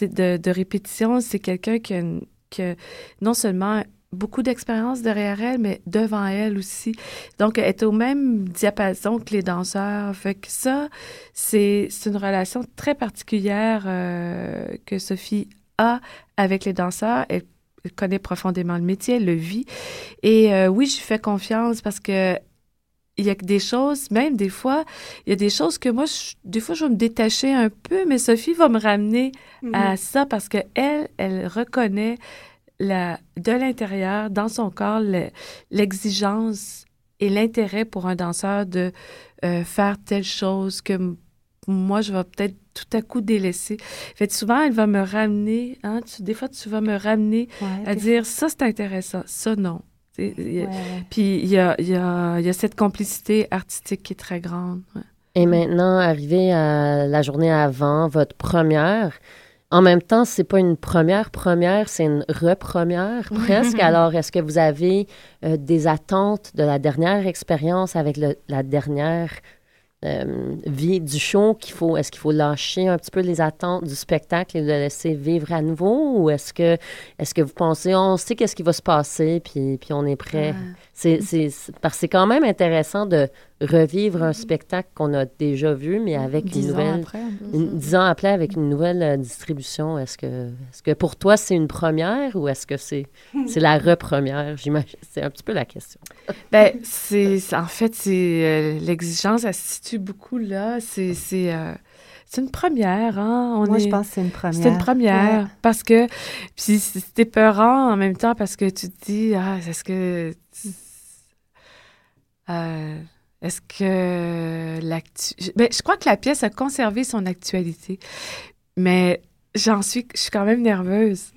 de, de répétition, c'est quelqu'un qui a, une- qui a non seulement beaucoup d'expérience derrière elle, mais devant elle aussi. Donc, elle est au même diapason que les danseurs. Fait que ça, c'est une relation très particulière euh, que Sophie a avec les danseurs. Elle, connaît profondément le métier, elle le vit. Et euh, oui, je fais confiance parce que il y a que des choses, même des fois, il y a des choses que moi, je- des fois, je vais me détacher un peu, mais Sophie va me ramener à Mhm. ça parce que elle, elle reconnaît la, de l'intérieur, dans son corps, le- l'exigence et l'intérêt pour un danseur de euh, faire telle chose que moi, je vais peut-être tout à coup délaisser. Fait souvent, elle va me ramener, hein, tu- des fois, tu vas me ramener Ouais, à dire, ça, c'est intéressant, ça, non. Puis il y a, il y, a, il y a cette complicité artistique qui est très grande. ouais. Et maintenant, arrivé à la journée avant, votre première, en même temps, c'est pas une première première, c'est une repremière presque. Alors, est-ce que vous avez euh, des attentes de la dernière expérience avec le- la dernière euh, vie du show qu'il faut, est-ce qu'il faut lâcher un petit peu les attentes du spectacle et le laisser vivre à nouveau? Ou est-ce que, est-ce que vous pensez, on sait qu'est-ce qui va se passer puis, puis on est prêt? C'est, c'est, c'est- parce que c'est quand même intéressant de revivre un spectacle qu'on a déjà vu, mais avec une Dix ans nouvelle, après. une- dix ans après avec une nouvelle euh, distribution. Est-ce que, est-ce que pour toi c'est une première ou est-ce que c'est, c'est la repremière? J'imagine, c'est un petit peu la question. Ben, c'est, en fait, c'est euh, l'exigence, elle se situe beaucoup là. C'est, c'est, euh, c'est une première, hein. On Moi, est- je pense que c'est une première. C'est une première. Ouais. Parce que, puis c'est c'est épeurant en même temps parce que tu te dis, ah, est-ce que. Euh, Est-ce que l'actu... Ben, je crois que la pièce a conservé son actualité, mais j'en suis, je suis quand même nerveuse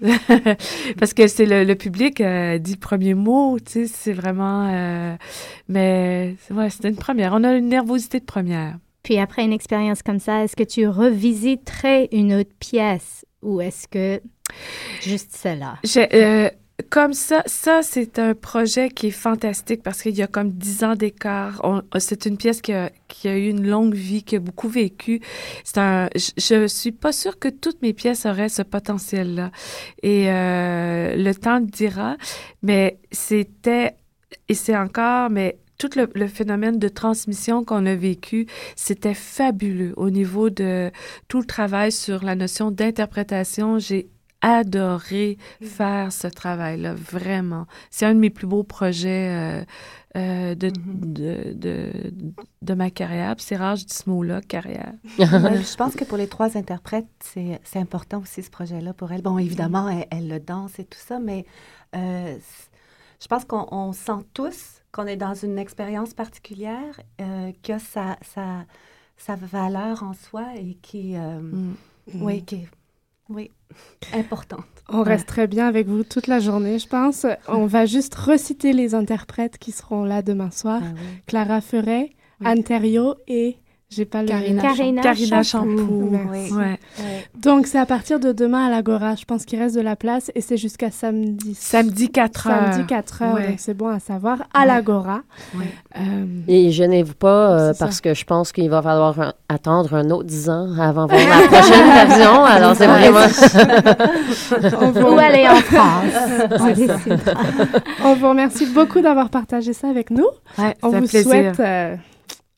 parce que c'est le, le public euh, dit le premier mot, tu sais, c'est vraiment. euh, mais ouais, c'était une première. On a une nervosité de première. Puis après une expérience comme ça, est-ce que tu revisiterais une autre pièce ou est-ce que juste celle-là? Euh, comme ça, ça, c'est un projet qui est fantastique parce qu'il y a comme dix ans d'écart. On- C'est une pièce qui a, eu une longue vie, qui a beaucoup vécu. Je, je suis pas sûre que toutes mes pièces auraient ce potentiel-là. Et euh, le temps le dira, mais c'était, et c'est encore, mais tout le, phénomène de transmission qu'on a vécu, c'était fabuleux au niveau de tout le travail sur la notion d'interprétation. Adoré faire ce travail-là, vraiment. C'est un de mes plus beaux projets euh, euh, de, de, de, de ma carrière. C'est rare, je dis ce mot-là, carrière. Ouais, je pense que pour les trois interprètes, c'est important aussi ce projet-là pour elle. Bon, évidemment, elle, elle le danse et tout ça, mais euh, je pense qu'on on sent tous qu'on est dans une expérience particulière, euh, qui a sa, valeur en soi et qui, euh, oui, qui est oui, importante. On reste très bien avec vous toute la journée, je pense. On va juste reciter les interprètes qui seront là demain soir. Clara Ferret, Anne Thériault et j'ai pas le Karina Karina, Karina Champoux. Champoux. Merci. Ouais. Donc c'est à partir de demain à l'Agora. Je pense qu'il reste de la place et c'est jusqu'à samedi. Samedi 4 heures. Samedi 4 heures, Ouais. donc c'est bon à savoir. À Ouais. l'Agora. Ouais. Euh, Et gênez-vous pas, euh, ça. parce que je pense qu'il va falloir un- attendre un autre 10 ans avant de voir la prochaine version. Alors, c'est vraiment... On vous- Ou aller en France. On vous remercie beaucoup d'avoir partagé ça avec nous. Ouais, On vous plaisir. souhaite euh,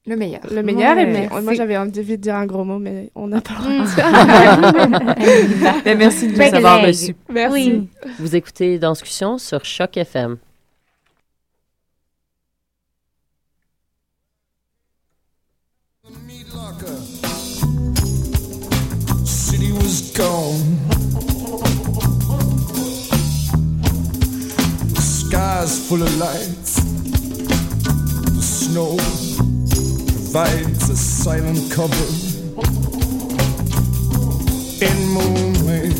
Le meilleur. le meilleur. et Ouais, mais, merci. moi, j'avais envie de dire un gros mot, mais on n'a pas le droit de dire. Mais merci de nous Break avoir reçus. Merci. Oui. Vous écoutez Danscussion sur Choc FM. City was gone. The sky's full of lights. The snow provides a silent cover. In moonlight,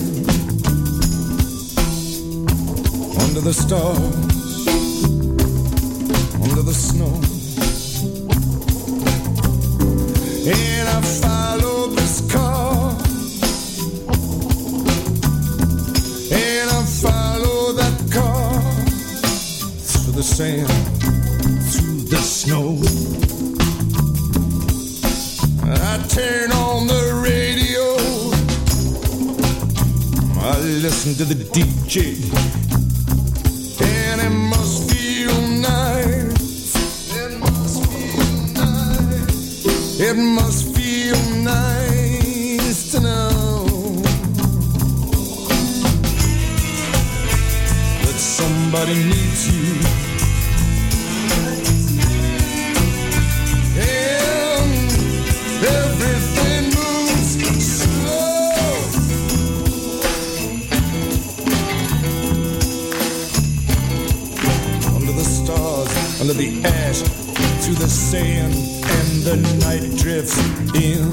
under the stars, under the snow. And I follow this car. And I follow that car through the sand, through the snow. I turn on the radio. I listen to the DJ. And it must feel nice. It must feel nice. It must feel nice to know that somebody needs the sand, and the night drifts in.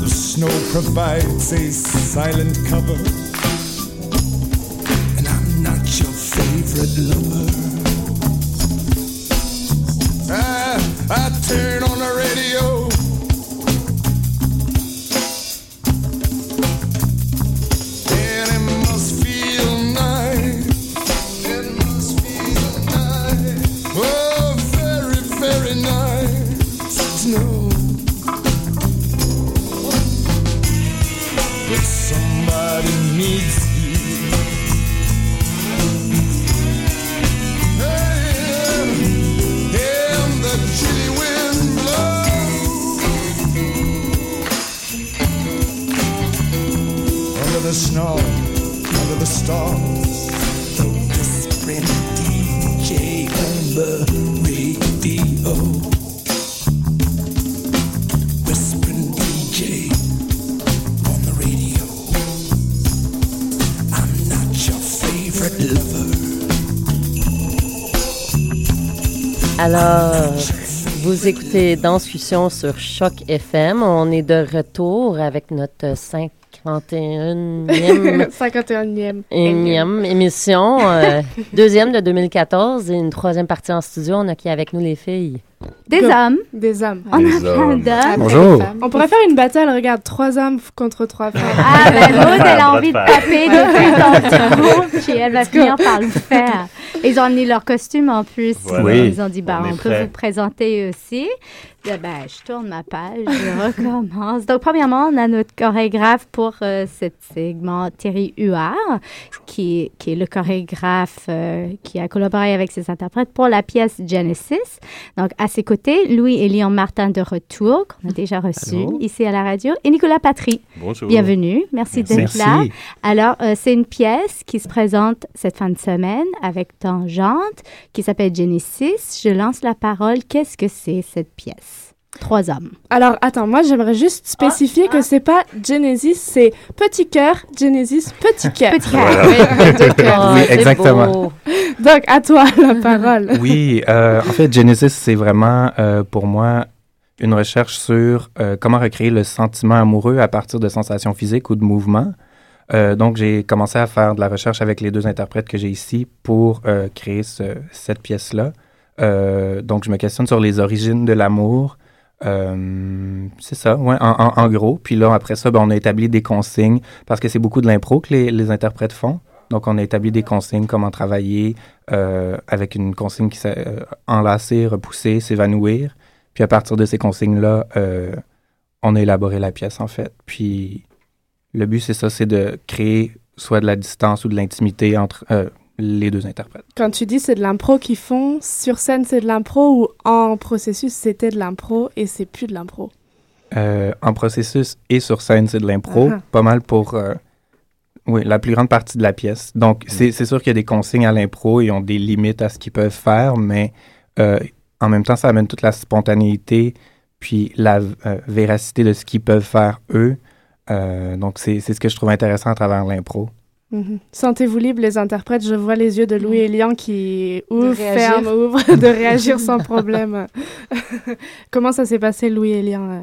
The snow provides a silent cover, and I'm not your favorite lover. Vous écoutez Danscussion sur Choc FM. On est de retour avec notre 51e 51e. énième émission. euh, deuxième de 2014 et une troisième partie en studio. On a qui avec nous les filles? Des Go. hommes. Des hommes. On a Des plein hommes. d'hommes. Bonjour. On pourrait faire une batatle, regarde, trois hommes contre trois femmes. Ah, ben Maud, elle a envie de taper depuis ton petit groupe, puis elle va finir par le faire. Ils ont amené leur costume en plus. Voilà. Oui. Ils ont dit, bah, On peut vous présenter aussi. Là, ben, je tourne ma page, je recommence. Donc, premièrement, on a notre chorégraphe pour euh, cet segment, Thierry Huard, qui, qui est le chorégraphe euh, qui a collaboré avec ses interprètes pour la pièce Genesis. Donc, à ses côtés, Louis et Léon Martin de retour, qu'on a déjà reçu Allô? ici à la radio, et Nicolas Patry. Bonjour. Bienvenue. Merci d'être Merci. là. Alors, euh, c'est une pièce qui se présente cette fin de semaine avec Tangente, qui s'appelle Genesis. Je lance la parole. Qu'est-ce que c'est cette pièce? Trois hommes. Alors, attends, moi, j'aimerais juste spécifier que c'est pas Genesis, c'est petit cœur, Genesis, petit cœur. Petit cœur. Oui, exactement. Donc, à toi la parole. Oui, euh, en fait, Genesis, c'est vraiment euh, pour moi une recherche sur euh, comment recréer le sentiment amoureux à partir de sensations physiques ou de mouvements. Euh, donc, j'ai commencé à faire de la recherche avec les deux interprètes que j'ai ici pour euh, créer ce- cette pièce-là. Euh, donc, je me questionne sur les origines de l'amour. C'est ça, ouais, en, gros. Puis là, après ça, ben, on a établi des consignes parce que c'est beaucoup de l'impro que les, les interprètes font. Donc, on a établi des consignes, comment travailler avec une consigne qui s'est enlacer, repousser, s'évanouir. Puis à partir de ces consignes-là, on a élaboré la pièce, en fait. Puis le but, c'est ça, c'est de créer soit de la distance ou de l'intimité entre euh, les deux interprètes. Quand tu dis c'est de l'impro qu'ils font, sur scène c'est de l'impro ou en processus c'était de l'impro et c'est plus de l'impro? Euh, en processus et sur scène, c'est de l'impro, Ah ah. pas mal pour euh, oui, la plus grande partie de la pièce. Donc, c'est c'est sûr qu'il y a des consignes à l'impro, ils ont des limites à ce qu'ils peuvent faire, mais en même temps, ça amène toute la spontanéité puis la véracité de ce qu'ils peuvent faire eux. Euh, donc, c'est c'est ce que je trouve intéressant à travers l'impro. Mhm. Sentez-vous libre, les interprètes. Je vois les yeux de Louis et Lian qui ouvrent, réagir. ferment, ouvrent, de réagir sans problème. Comment ça s'est passé, Louis et Lian, euh,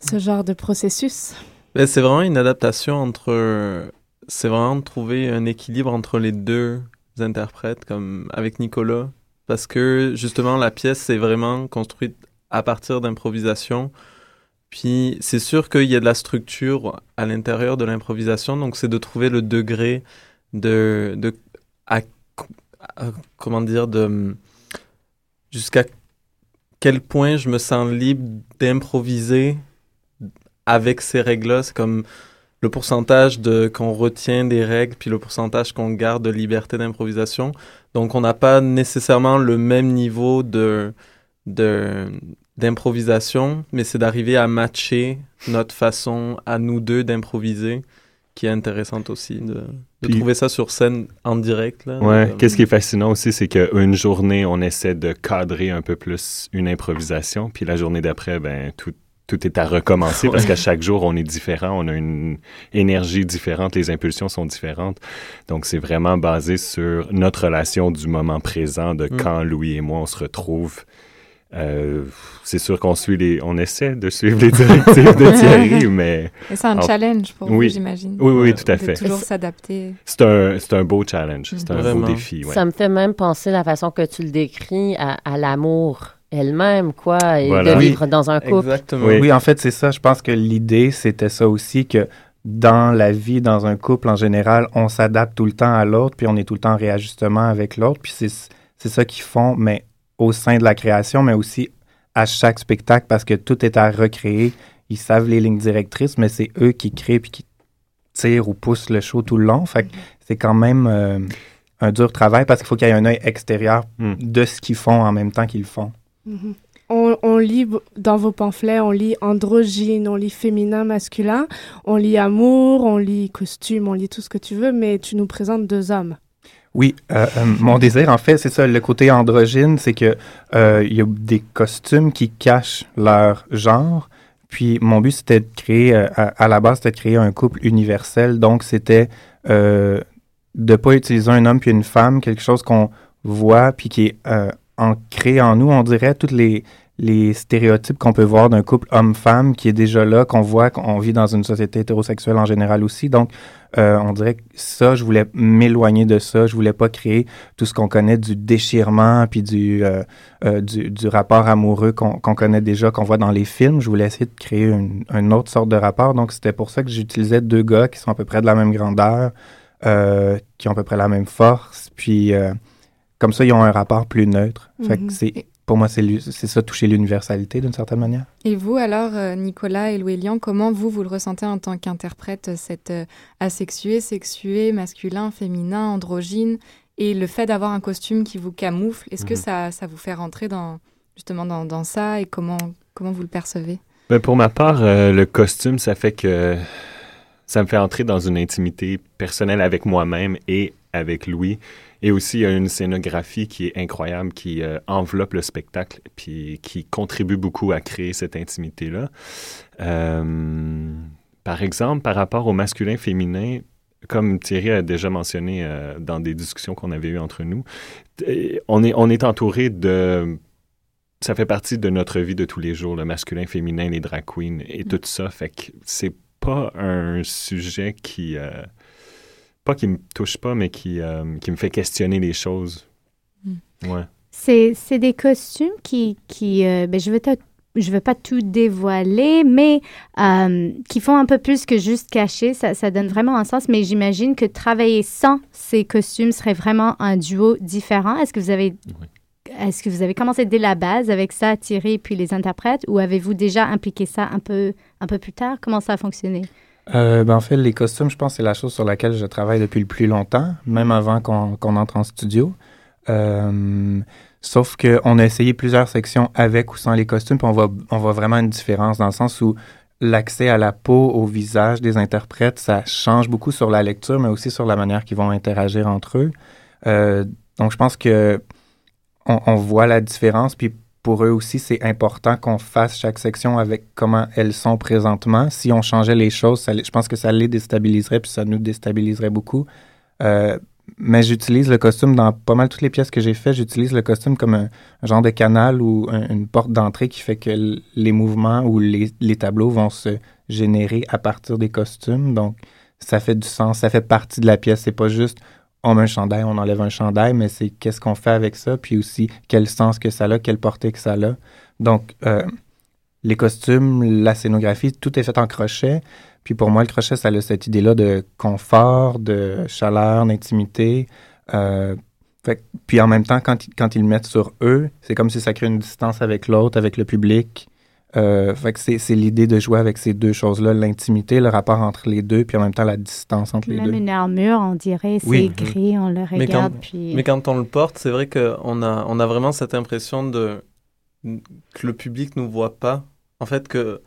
ce genre de processus? Ben, c'est vraiment une adaptation entre. C'est vraiment trouver un équilibre entre les deux interprètes, comme avec Nicolas. Parce que justement, la pièce c'est vraiment construite à partir d'improvisation. Puis c'est sûr qu'il y a de la structure à l'intérieur de l'improvisation, donc c'est de trouver le degré de. de comment dire de jusqu'à quel point je me sens libre d'improviser avec ces règles-là. C'est comme le pourcentage de qu'on retient des règles, puis le pourcentage qu'on garde de liberté d'improvisation. Donc, on n'a pas nécessairement le même niveau de de d'improvisation, mais c'est d'arriver à matcher notre façon à nous deux d'improviser, qui est intéressante aussi de, de Puis- trouver ça sur scène en direct. Là, Ouais, Euh, qu'est-ce qui est fascinant aussi, c'est qu'une journée, on essaie de cadrer un peu plus une improvisation, puis la journée d'après, ben, tout, tout est à recommencer parce qu'à chaque jour, on est différent, on a une énergie différente, les impulsions sont différentes. Donc, c'est vraiment basé sur notre relation du moment présent, de Mm. quand Louis et moi, on se retrouve. Euh, c'est sûr qu'on suit les, on essaie de suivre les directives de Thierry, mais. Et c'est un en- challenge pour vous, Oui. j'imagine. Oui, oui, tout à De fait. toujours s'adapter. C'est un, c'est un beau challenge, c'est un Vraiment. beau défi. Ouais. Ça me fait même penser la façon que tu le décris à, à l'amour elle-même, quoi, et Voilà. de Oui. vivre dans un couple. Oui. en fait, c'est ça. Je pense que l'idée, c'était ça aussi, que dans la vie, dans un couple en général, on s'adapte tout le temps à l'autre, puis on est tout le temps en réajustement avec l'autre. Puis c'est c'est ça qu'ils font, mais au sein de la création, mais aussi à chaque spectacle, parce que tout est à recréer. Ils savent les lignes directrices, mais c'est eux qui créent puis qui tirent ou poussent le show tout le long. Fait que c'est quand même euh, un dur travail parce qu'il faut qu'il y ait un œil extérieur de ce qu'ils font en même temps qu'ils le font. Mhm. On, on lit dans vos pamphlets, on lit androgyne, on lit féminin, masculin, on lit amour, on lit costume, on lit tout ce que tu veux, mais tu nous présentes deux hommes. Oui, euh, euh, mon désir, en fait, c'est ça. Le côté androgyne, c'est que euh, il y a des costumes qui cachent leur genre. Puis mon but, c'était de créer, euh, à, la base, c'était de créer un couple universel. Donc, c'était euh, de pas utiliser un homme puis une femme, quelque chose qu'on voit puis qui est crée en nous, on dirait, toutes les, les stéréotypes qu'on peut voir d'un couple homme-femme qui est déjà là, qu'on voit qu'on vit dans une société hétérosexuelle en général aussi. Donc, euh, on dirait que ça, je voulais m'éloigner de ça. Je voulais pas créer tout ce qu'on connaît du déchirement puis du, euh, euh, du, du, rapport amoureux qu'on connaît déjà, qu'on voit dans les films. Je voulais essayer de créer une, une autre sorte de rapport. Donc, c'était pour ça que j'utilisais deux gars qui sont à peu près de la même grandeur, qui ont à peu près la même force. Puis, comme ça, ils ont un rapport plus neutre. Fait que c'est pour moi, c'est ça, toucher l'universalité d'une certaine manière. Et vous, alors, Nicolas et Louélian, comment vous, vous le ressentez en tant qu'interprète, cette euh, asexué, sexué, masculin, féminin, androgyne, et le fait d'avoir un costume qui vous camoufle, est-ce que ça, ça vous fait rentrer dans, justement dans, dans ça, et comment, comment vous le percevez? Ben Pour ma part, le costume, ça fait que ça me fait entrer dans une intimité personnelle avec moi-même et avec Louis. Et aussi, il y a une scénographie qui est incroyable, qui euh, enveloppe le spectacle, puis qui contribue beaucoup à créer cette intimité-là. Euh, par exemple, par rapport au masculin-féminin, comme Thierry a déjà mentionné euh, dans des discussions qu'on avait eues entre nous, on est, on est entouré de... Ça fait partie de notre vie de tous les jours, le masculin-féminin, les drag queens et tout ça. Fait que c'est pas un sujet qui pas qui me touche pas, mais qui, euh, qui me fait questionner les choses. Mm. Ouais. C'est des costumes qui, qui euh, ben, je veux je veux pas tout dévoiler, mais euh, qui font un peu plus que juste cacher. Ça, ça donne vraiment un sens. Mais j'imagine que travailler sans ces costumes serait vraiment un duo différent. Est-ce que vous avez Est-ce que vous avez commencé dès la base avec ça, Thierry, puis les interprètes, ou avez-vous déjà impliqué ça un peu, un peu plus tard? Comment ça a fonctionné? Euh, ben en fait, les costumes, je pense, c'est la chose sur laquelle je travaille depuis le plus longtemps, même avant qu'on entre en studio. Euh, sauf qu'on a essayé plusieurs sections avec ou sans les costumes, puis on voit, vraiment une différence dans le sens où l'accès à la peau, au visage des interprètes, ça change beaucoup sur la lecture, mais aussi sur la manière qu'ils vont interagir entre eux. Euh, donc, je pense que on, on, voit la différence, puis pour eux aussi, c'est important qu'on fasse chaque section avec comment elles sont présentement. Si on changeait les choses, je pense que ça les déstabiliserait, puis ça nous déstabiliserait beaucoup. Euh, mais j'utilise le costume dans pas mal toutes les pièces que j'ai faites. J'utilise le costume comme un, genre de canal ou une porte d'entrée qui fait que les mouvements ou les, les, tableaux vont se générer à partir des costumes. Donc, ça fait du sens, ça fait partie de la pièce. C'est pas juste on met un chandail, on enlève un chandail, mais c'est qu'est-ce qu'on fait avec ça, puis aussi quel sens que ça a, quelle portée que ça a. Donc, euh, les costumes, la scénographie, tout est fait en crochet. Puis pour moi, le crochet, ça a cette idée-là de confort, de chaleur, d'intimité. Euh, puis en même temps, quand, quand ils le mettent sur eux, c'est comme si ça crée une distance avec l'autre, avec le public. Euh, fait que c'est l'idée de jouer avec ces deux choses-là, l'intimité, le rapport entre les deux, puis en même temps la distance entre les deux. Même une armure, on dirait, c'est gris, on le regarde. Mais quand, puis... mais quand on le porte, c'est vrai qu'on a, on a vraiment cette impression de que le public nous voit pas. En fait, que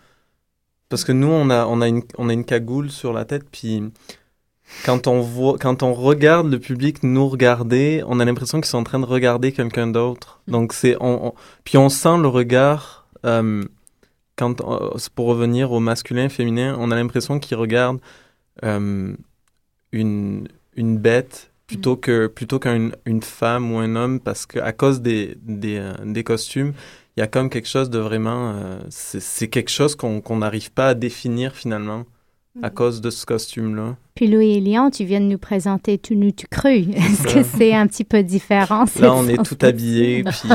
parce que nous, on a, on a, une, on a une cagoule sur la tête, puis quand on voit, quand on regarde le public nous regarder, on a l'impression qu'ils sont en train de regarder quelqu'un d'autre. Mm. Donc c'est, on, puis on sent le regard. Euh, quand, euh, pour revenir au masculin, féminin, on a l'impression qu'ils regardent euh, une, une bête plutôt mm. que plutôt qu'une une femme ou un homme parce qu'à cause des, des, euh, des, costumes, il y a comme quelque chose de vraiment... c'est quelque chose qu'on n'arrive pas à définir finalement à mm. cause de ce costume-là. Puis Louis et Léon, tu viens de nous présenter tout nu, tout cru. Est-ce que c'est un petit peu différent? Là, on est tout habillé, puis...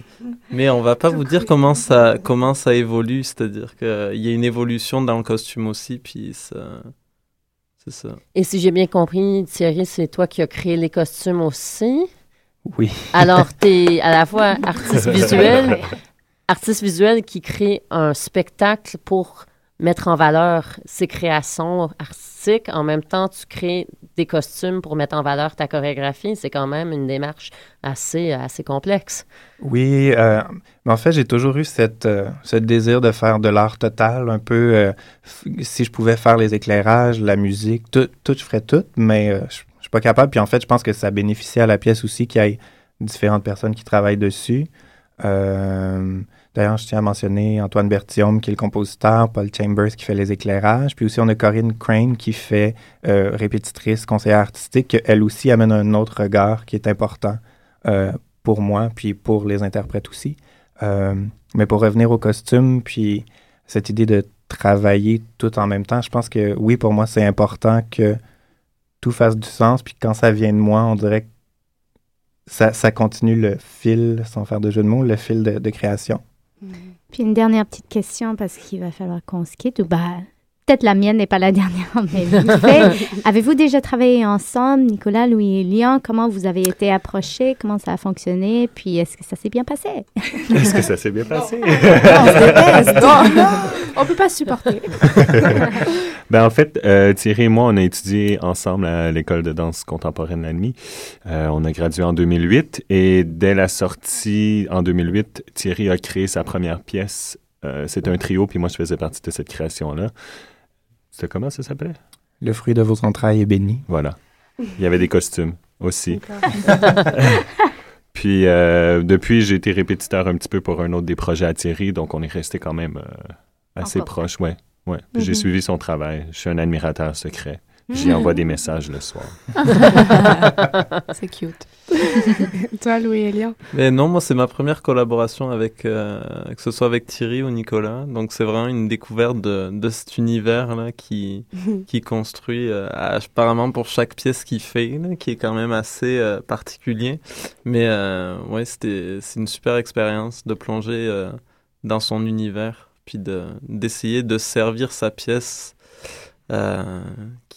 mais on va pas vous dire comment ça, comment ça évolue, c'est-à-dire qu'il y a une évolution dans le costume aussi, puis ça... C'est ça. Et si j'ai bien compris, Thierry, c'est toi qui as créé les costumes aussi? Oui. Alors, tu es à la fois artiste visuel, artiste visuel qui crée un spectacle pour mettre en valeur ses créations artistiques. En même temps, tu crées des costumes pour mettre en valeur ta chorégraphie. C'est quand même une démarche assez, assez complexe. Oui, euh, mais en fait, j'ai toujours eu cette, euh, ce désir de faire de l'art total, un peu, euh, si je pouvais faire les éclairages, la musique, tout, tout je ferais tout, mais je, je suis pas capable. Puis en fait, je pense que ça bénéficie à la pièce aussi qu'il y ait différentes personnes qui travaillent dessus. D'ailleurs, je tiens à mentionner Antoine Berthiaume, qui est le compositeur, Paul Chambers, qui fait les éclairages. Puis aussi, on a Corinne Crane, qui fait euh, répétitrice, conseillère artistique, elle aussi amène un autre regard qui est important euh, pour moi, puis pour les interprètes aussi. Euh, mais pour revenir au costume, puis cette idée de travailler tout en même temps, je pense que oui, pour moi, c'est important que tout fasse du sens, puis quand ça vient de moi, on dirait que ça, ça continue le fil, sans faire de jeu de mots, le fil de création. Puis une dernière petite question parce qu'il va falloir qu'on se quitte. Ou bah, peut-être la mienne n'est pas la dernière, mais. Avez-vous déjà travaillé ensemble, Nicolas, Louis et Lyon? Comment vous avez été approchés? Comment ça a fonctionné? Puis est-ce que ça s'est bien passé? Est-ce que ça s'est bien passé? on peut pas supporter. ben, en fait, euh, Thierry et moi, on a étudié ensemble à l'école de danse contemporaine l'ANMI. Euh, on a gradué en 2008 et dès la sortie en 2008, Thierry a créé sa première pièce. Euh, C'était un trio, puis moi, je faisais partie de cette création-là. C'était comment ça s'appelait? Le fruit de vos entrailles est béni. Voilà. Il y avait des costumes aussi. Puis euh, depuis, j'ai été répétiteur un petit peu pour un autre des projets à Thierry, donc on est resté quand même euh, assez proche, ouais. ouais. J'ai Mhm. suivi son travail. Je suis un admirateur secret. J'y envoie des messages le soir. C'est cute. Toi, Louis et Lyon? Mais non, moi, c'est ma première collaboration avec, euh, que ce soit avec Thierry ou Nicolas. Donc, c'est vraiment une découverte de, de cet univers-là qui, qui construit, euh, apparemment pour chaque pièce qu'il fait, là, qui est quand même assez euh, particulier. Mais, euh, ouais, c'était, c'est une super expérience de plonger euh, dans son univers, puis de, d'essayer de servir sa pièce euh,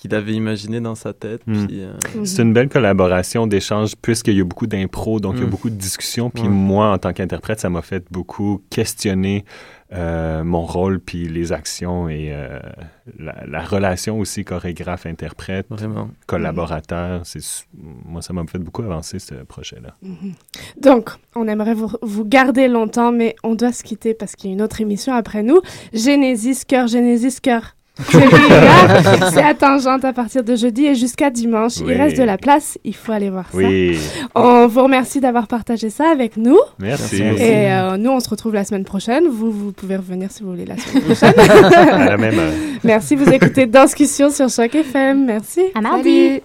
qu'il avait imaginée dans sa tête. Hmm. Puis, euh, C'est une belle collaboration d'échange puisqu'il y a beaucoup d'impro, donc il y a Mm. beaucoup de discussions. Puis moi, en tant qu'interprète, ça m'a fait beaucoup questionner euh, mon rôle, puis les actions et euh, la, la relation aussi chorégraphe-interprète, collaborateur. Moi, ça m'a fait beaucoup avancer ce projet-là. Donc, on aimerait vous, vous garder longtemps, mais on doit se quitter parce qu'il y a une autre émission après nous. Genesis Cœur, Genesis Cœur. C'est là, c'est à Tangente à partir de jeudi et jusqu'à dimanche. Oui. Il reste de la place, il faut aller voir Oui. ça. On vous remercie d'avoir partagé ça avec nous. Merci. Et euh, nous, on se retrouve la semaine prochaine. Vous, vous pouvez revenir si vous voulez la semaine prochaine. À la même. Merci, vous écoutez Danscussion sur Choc FM. Merci. À mardi. Salut.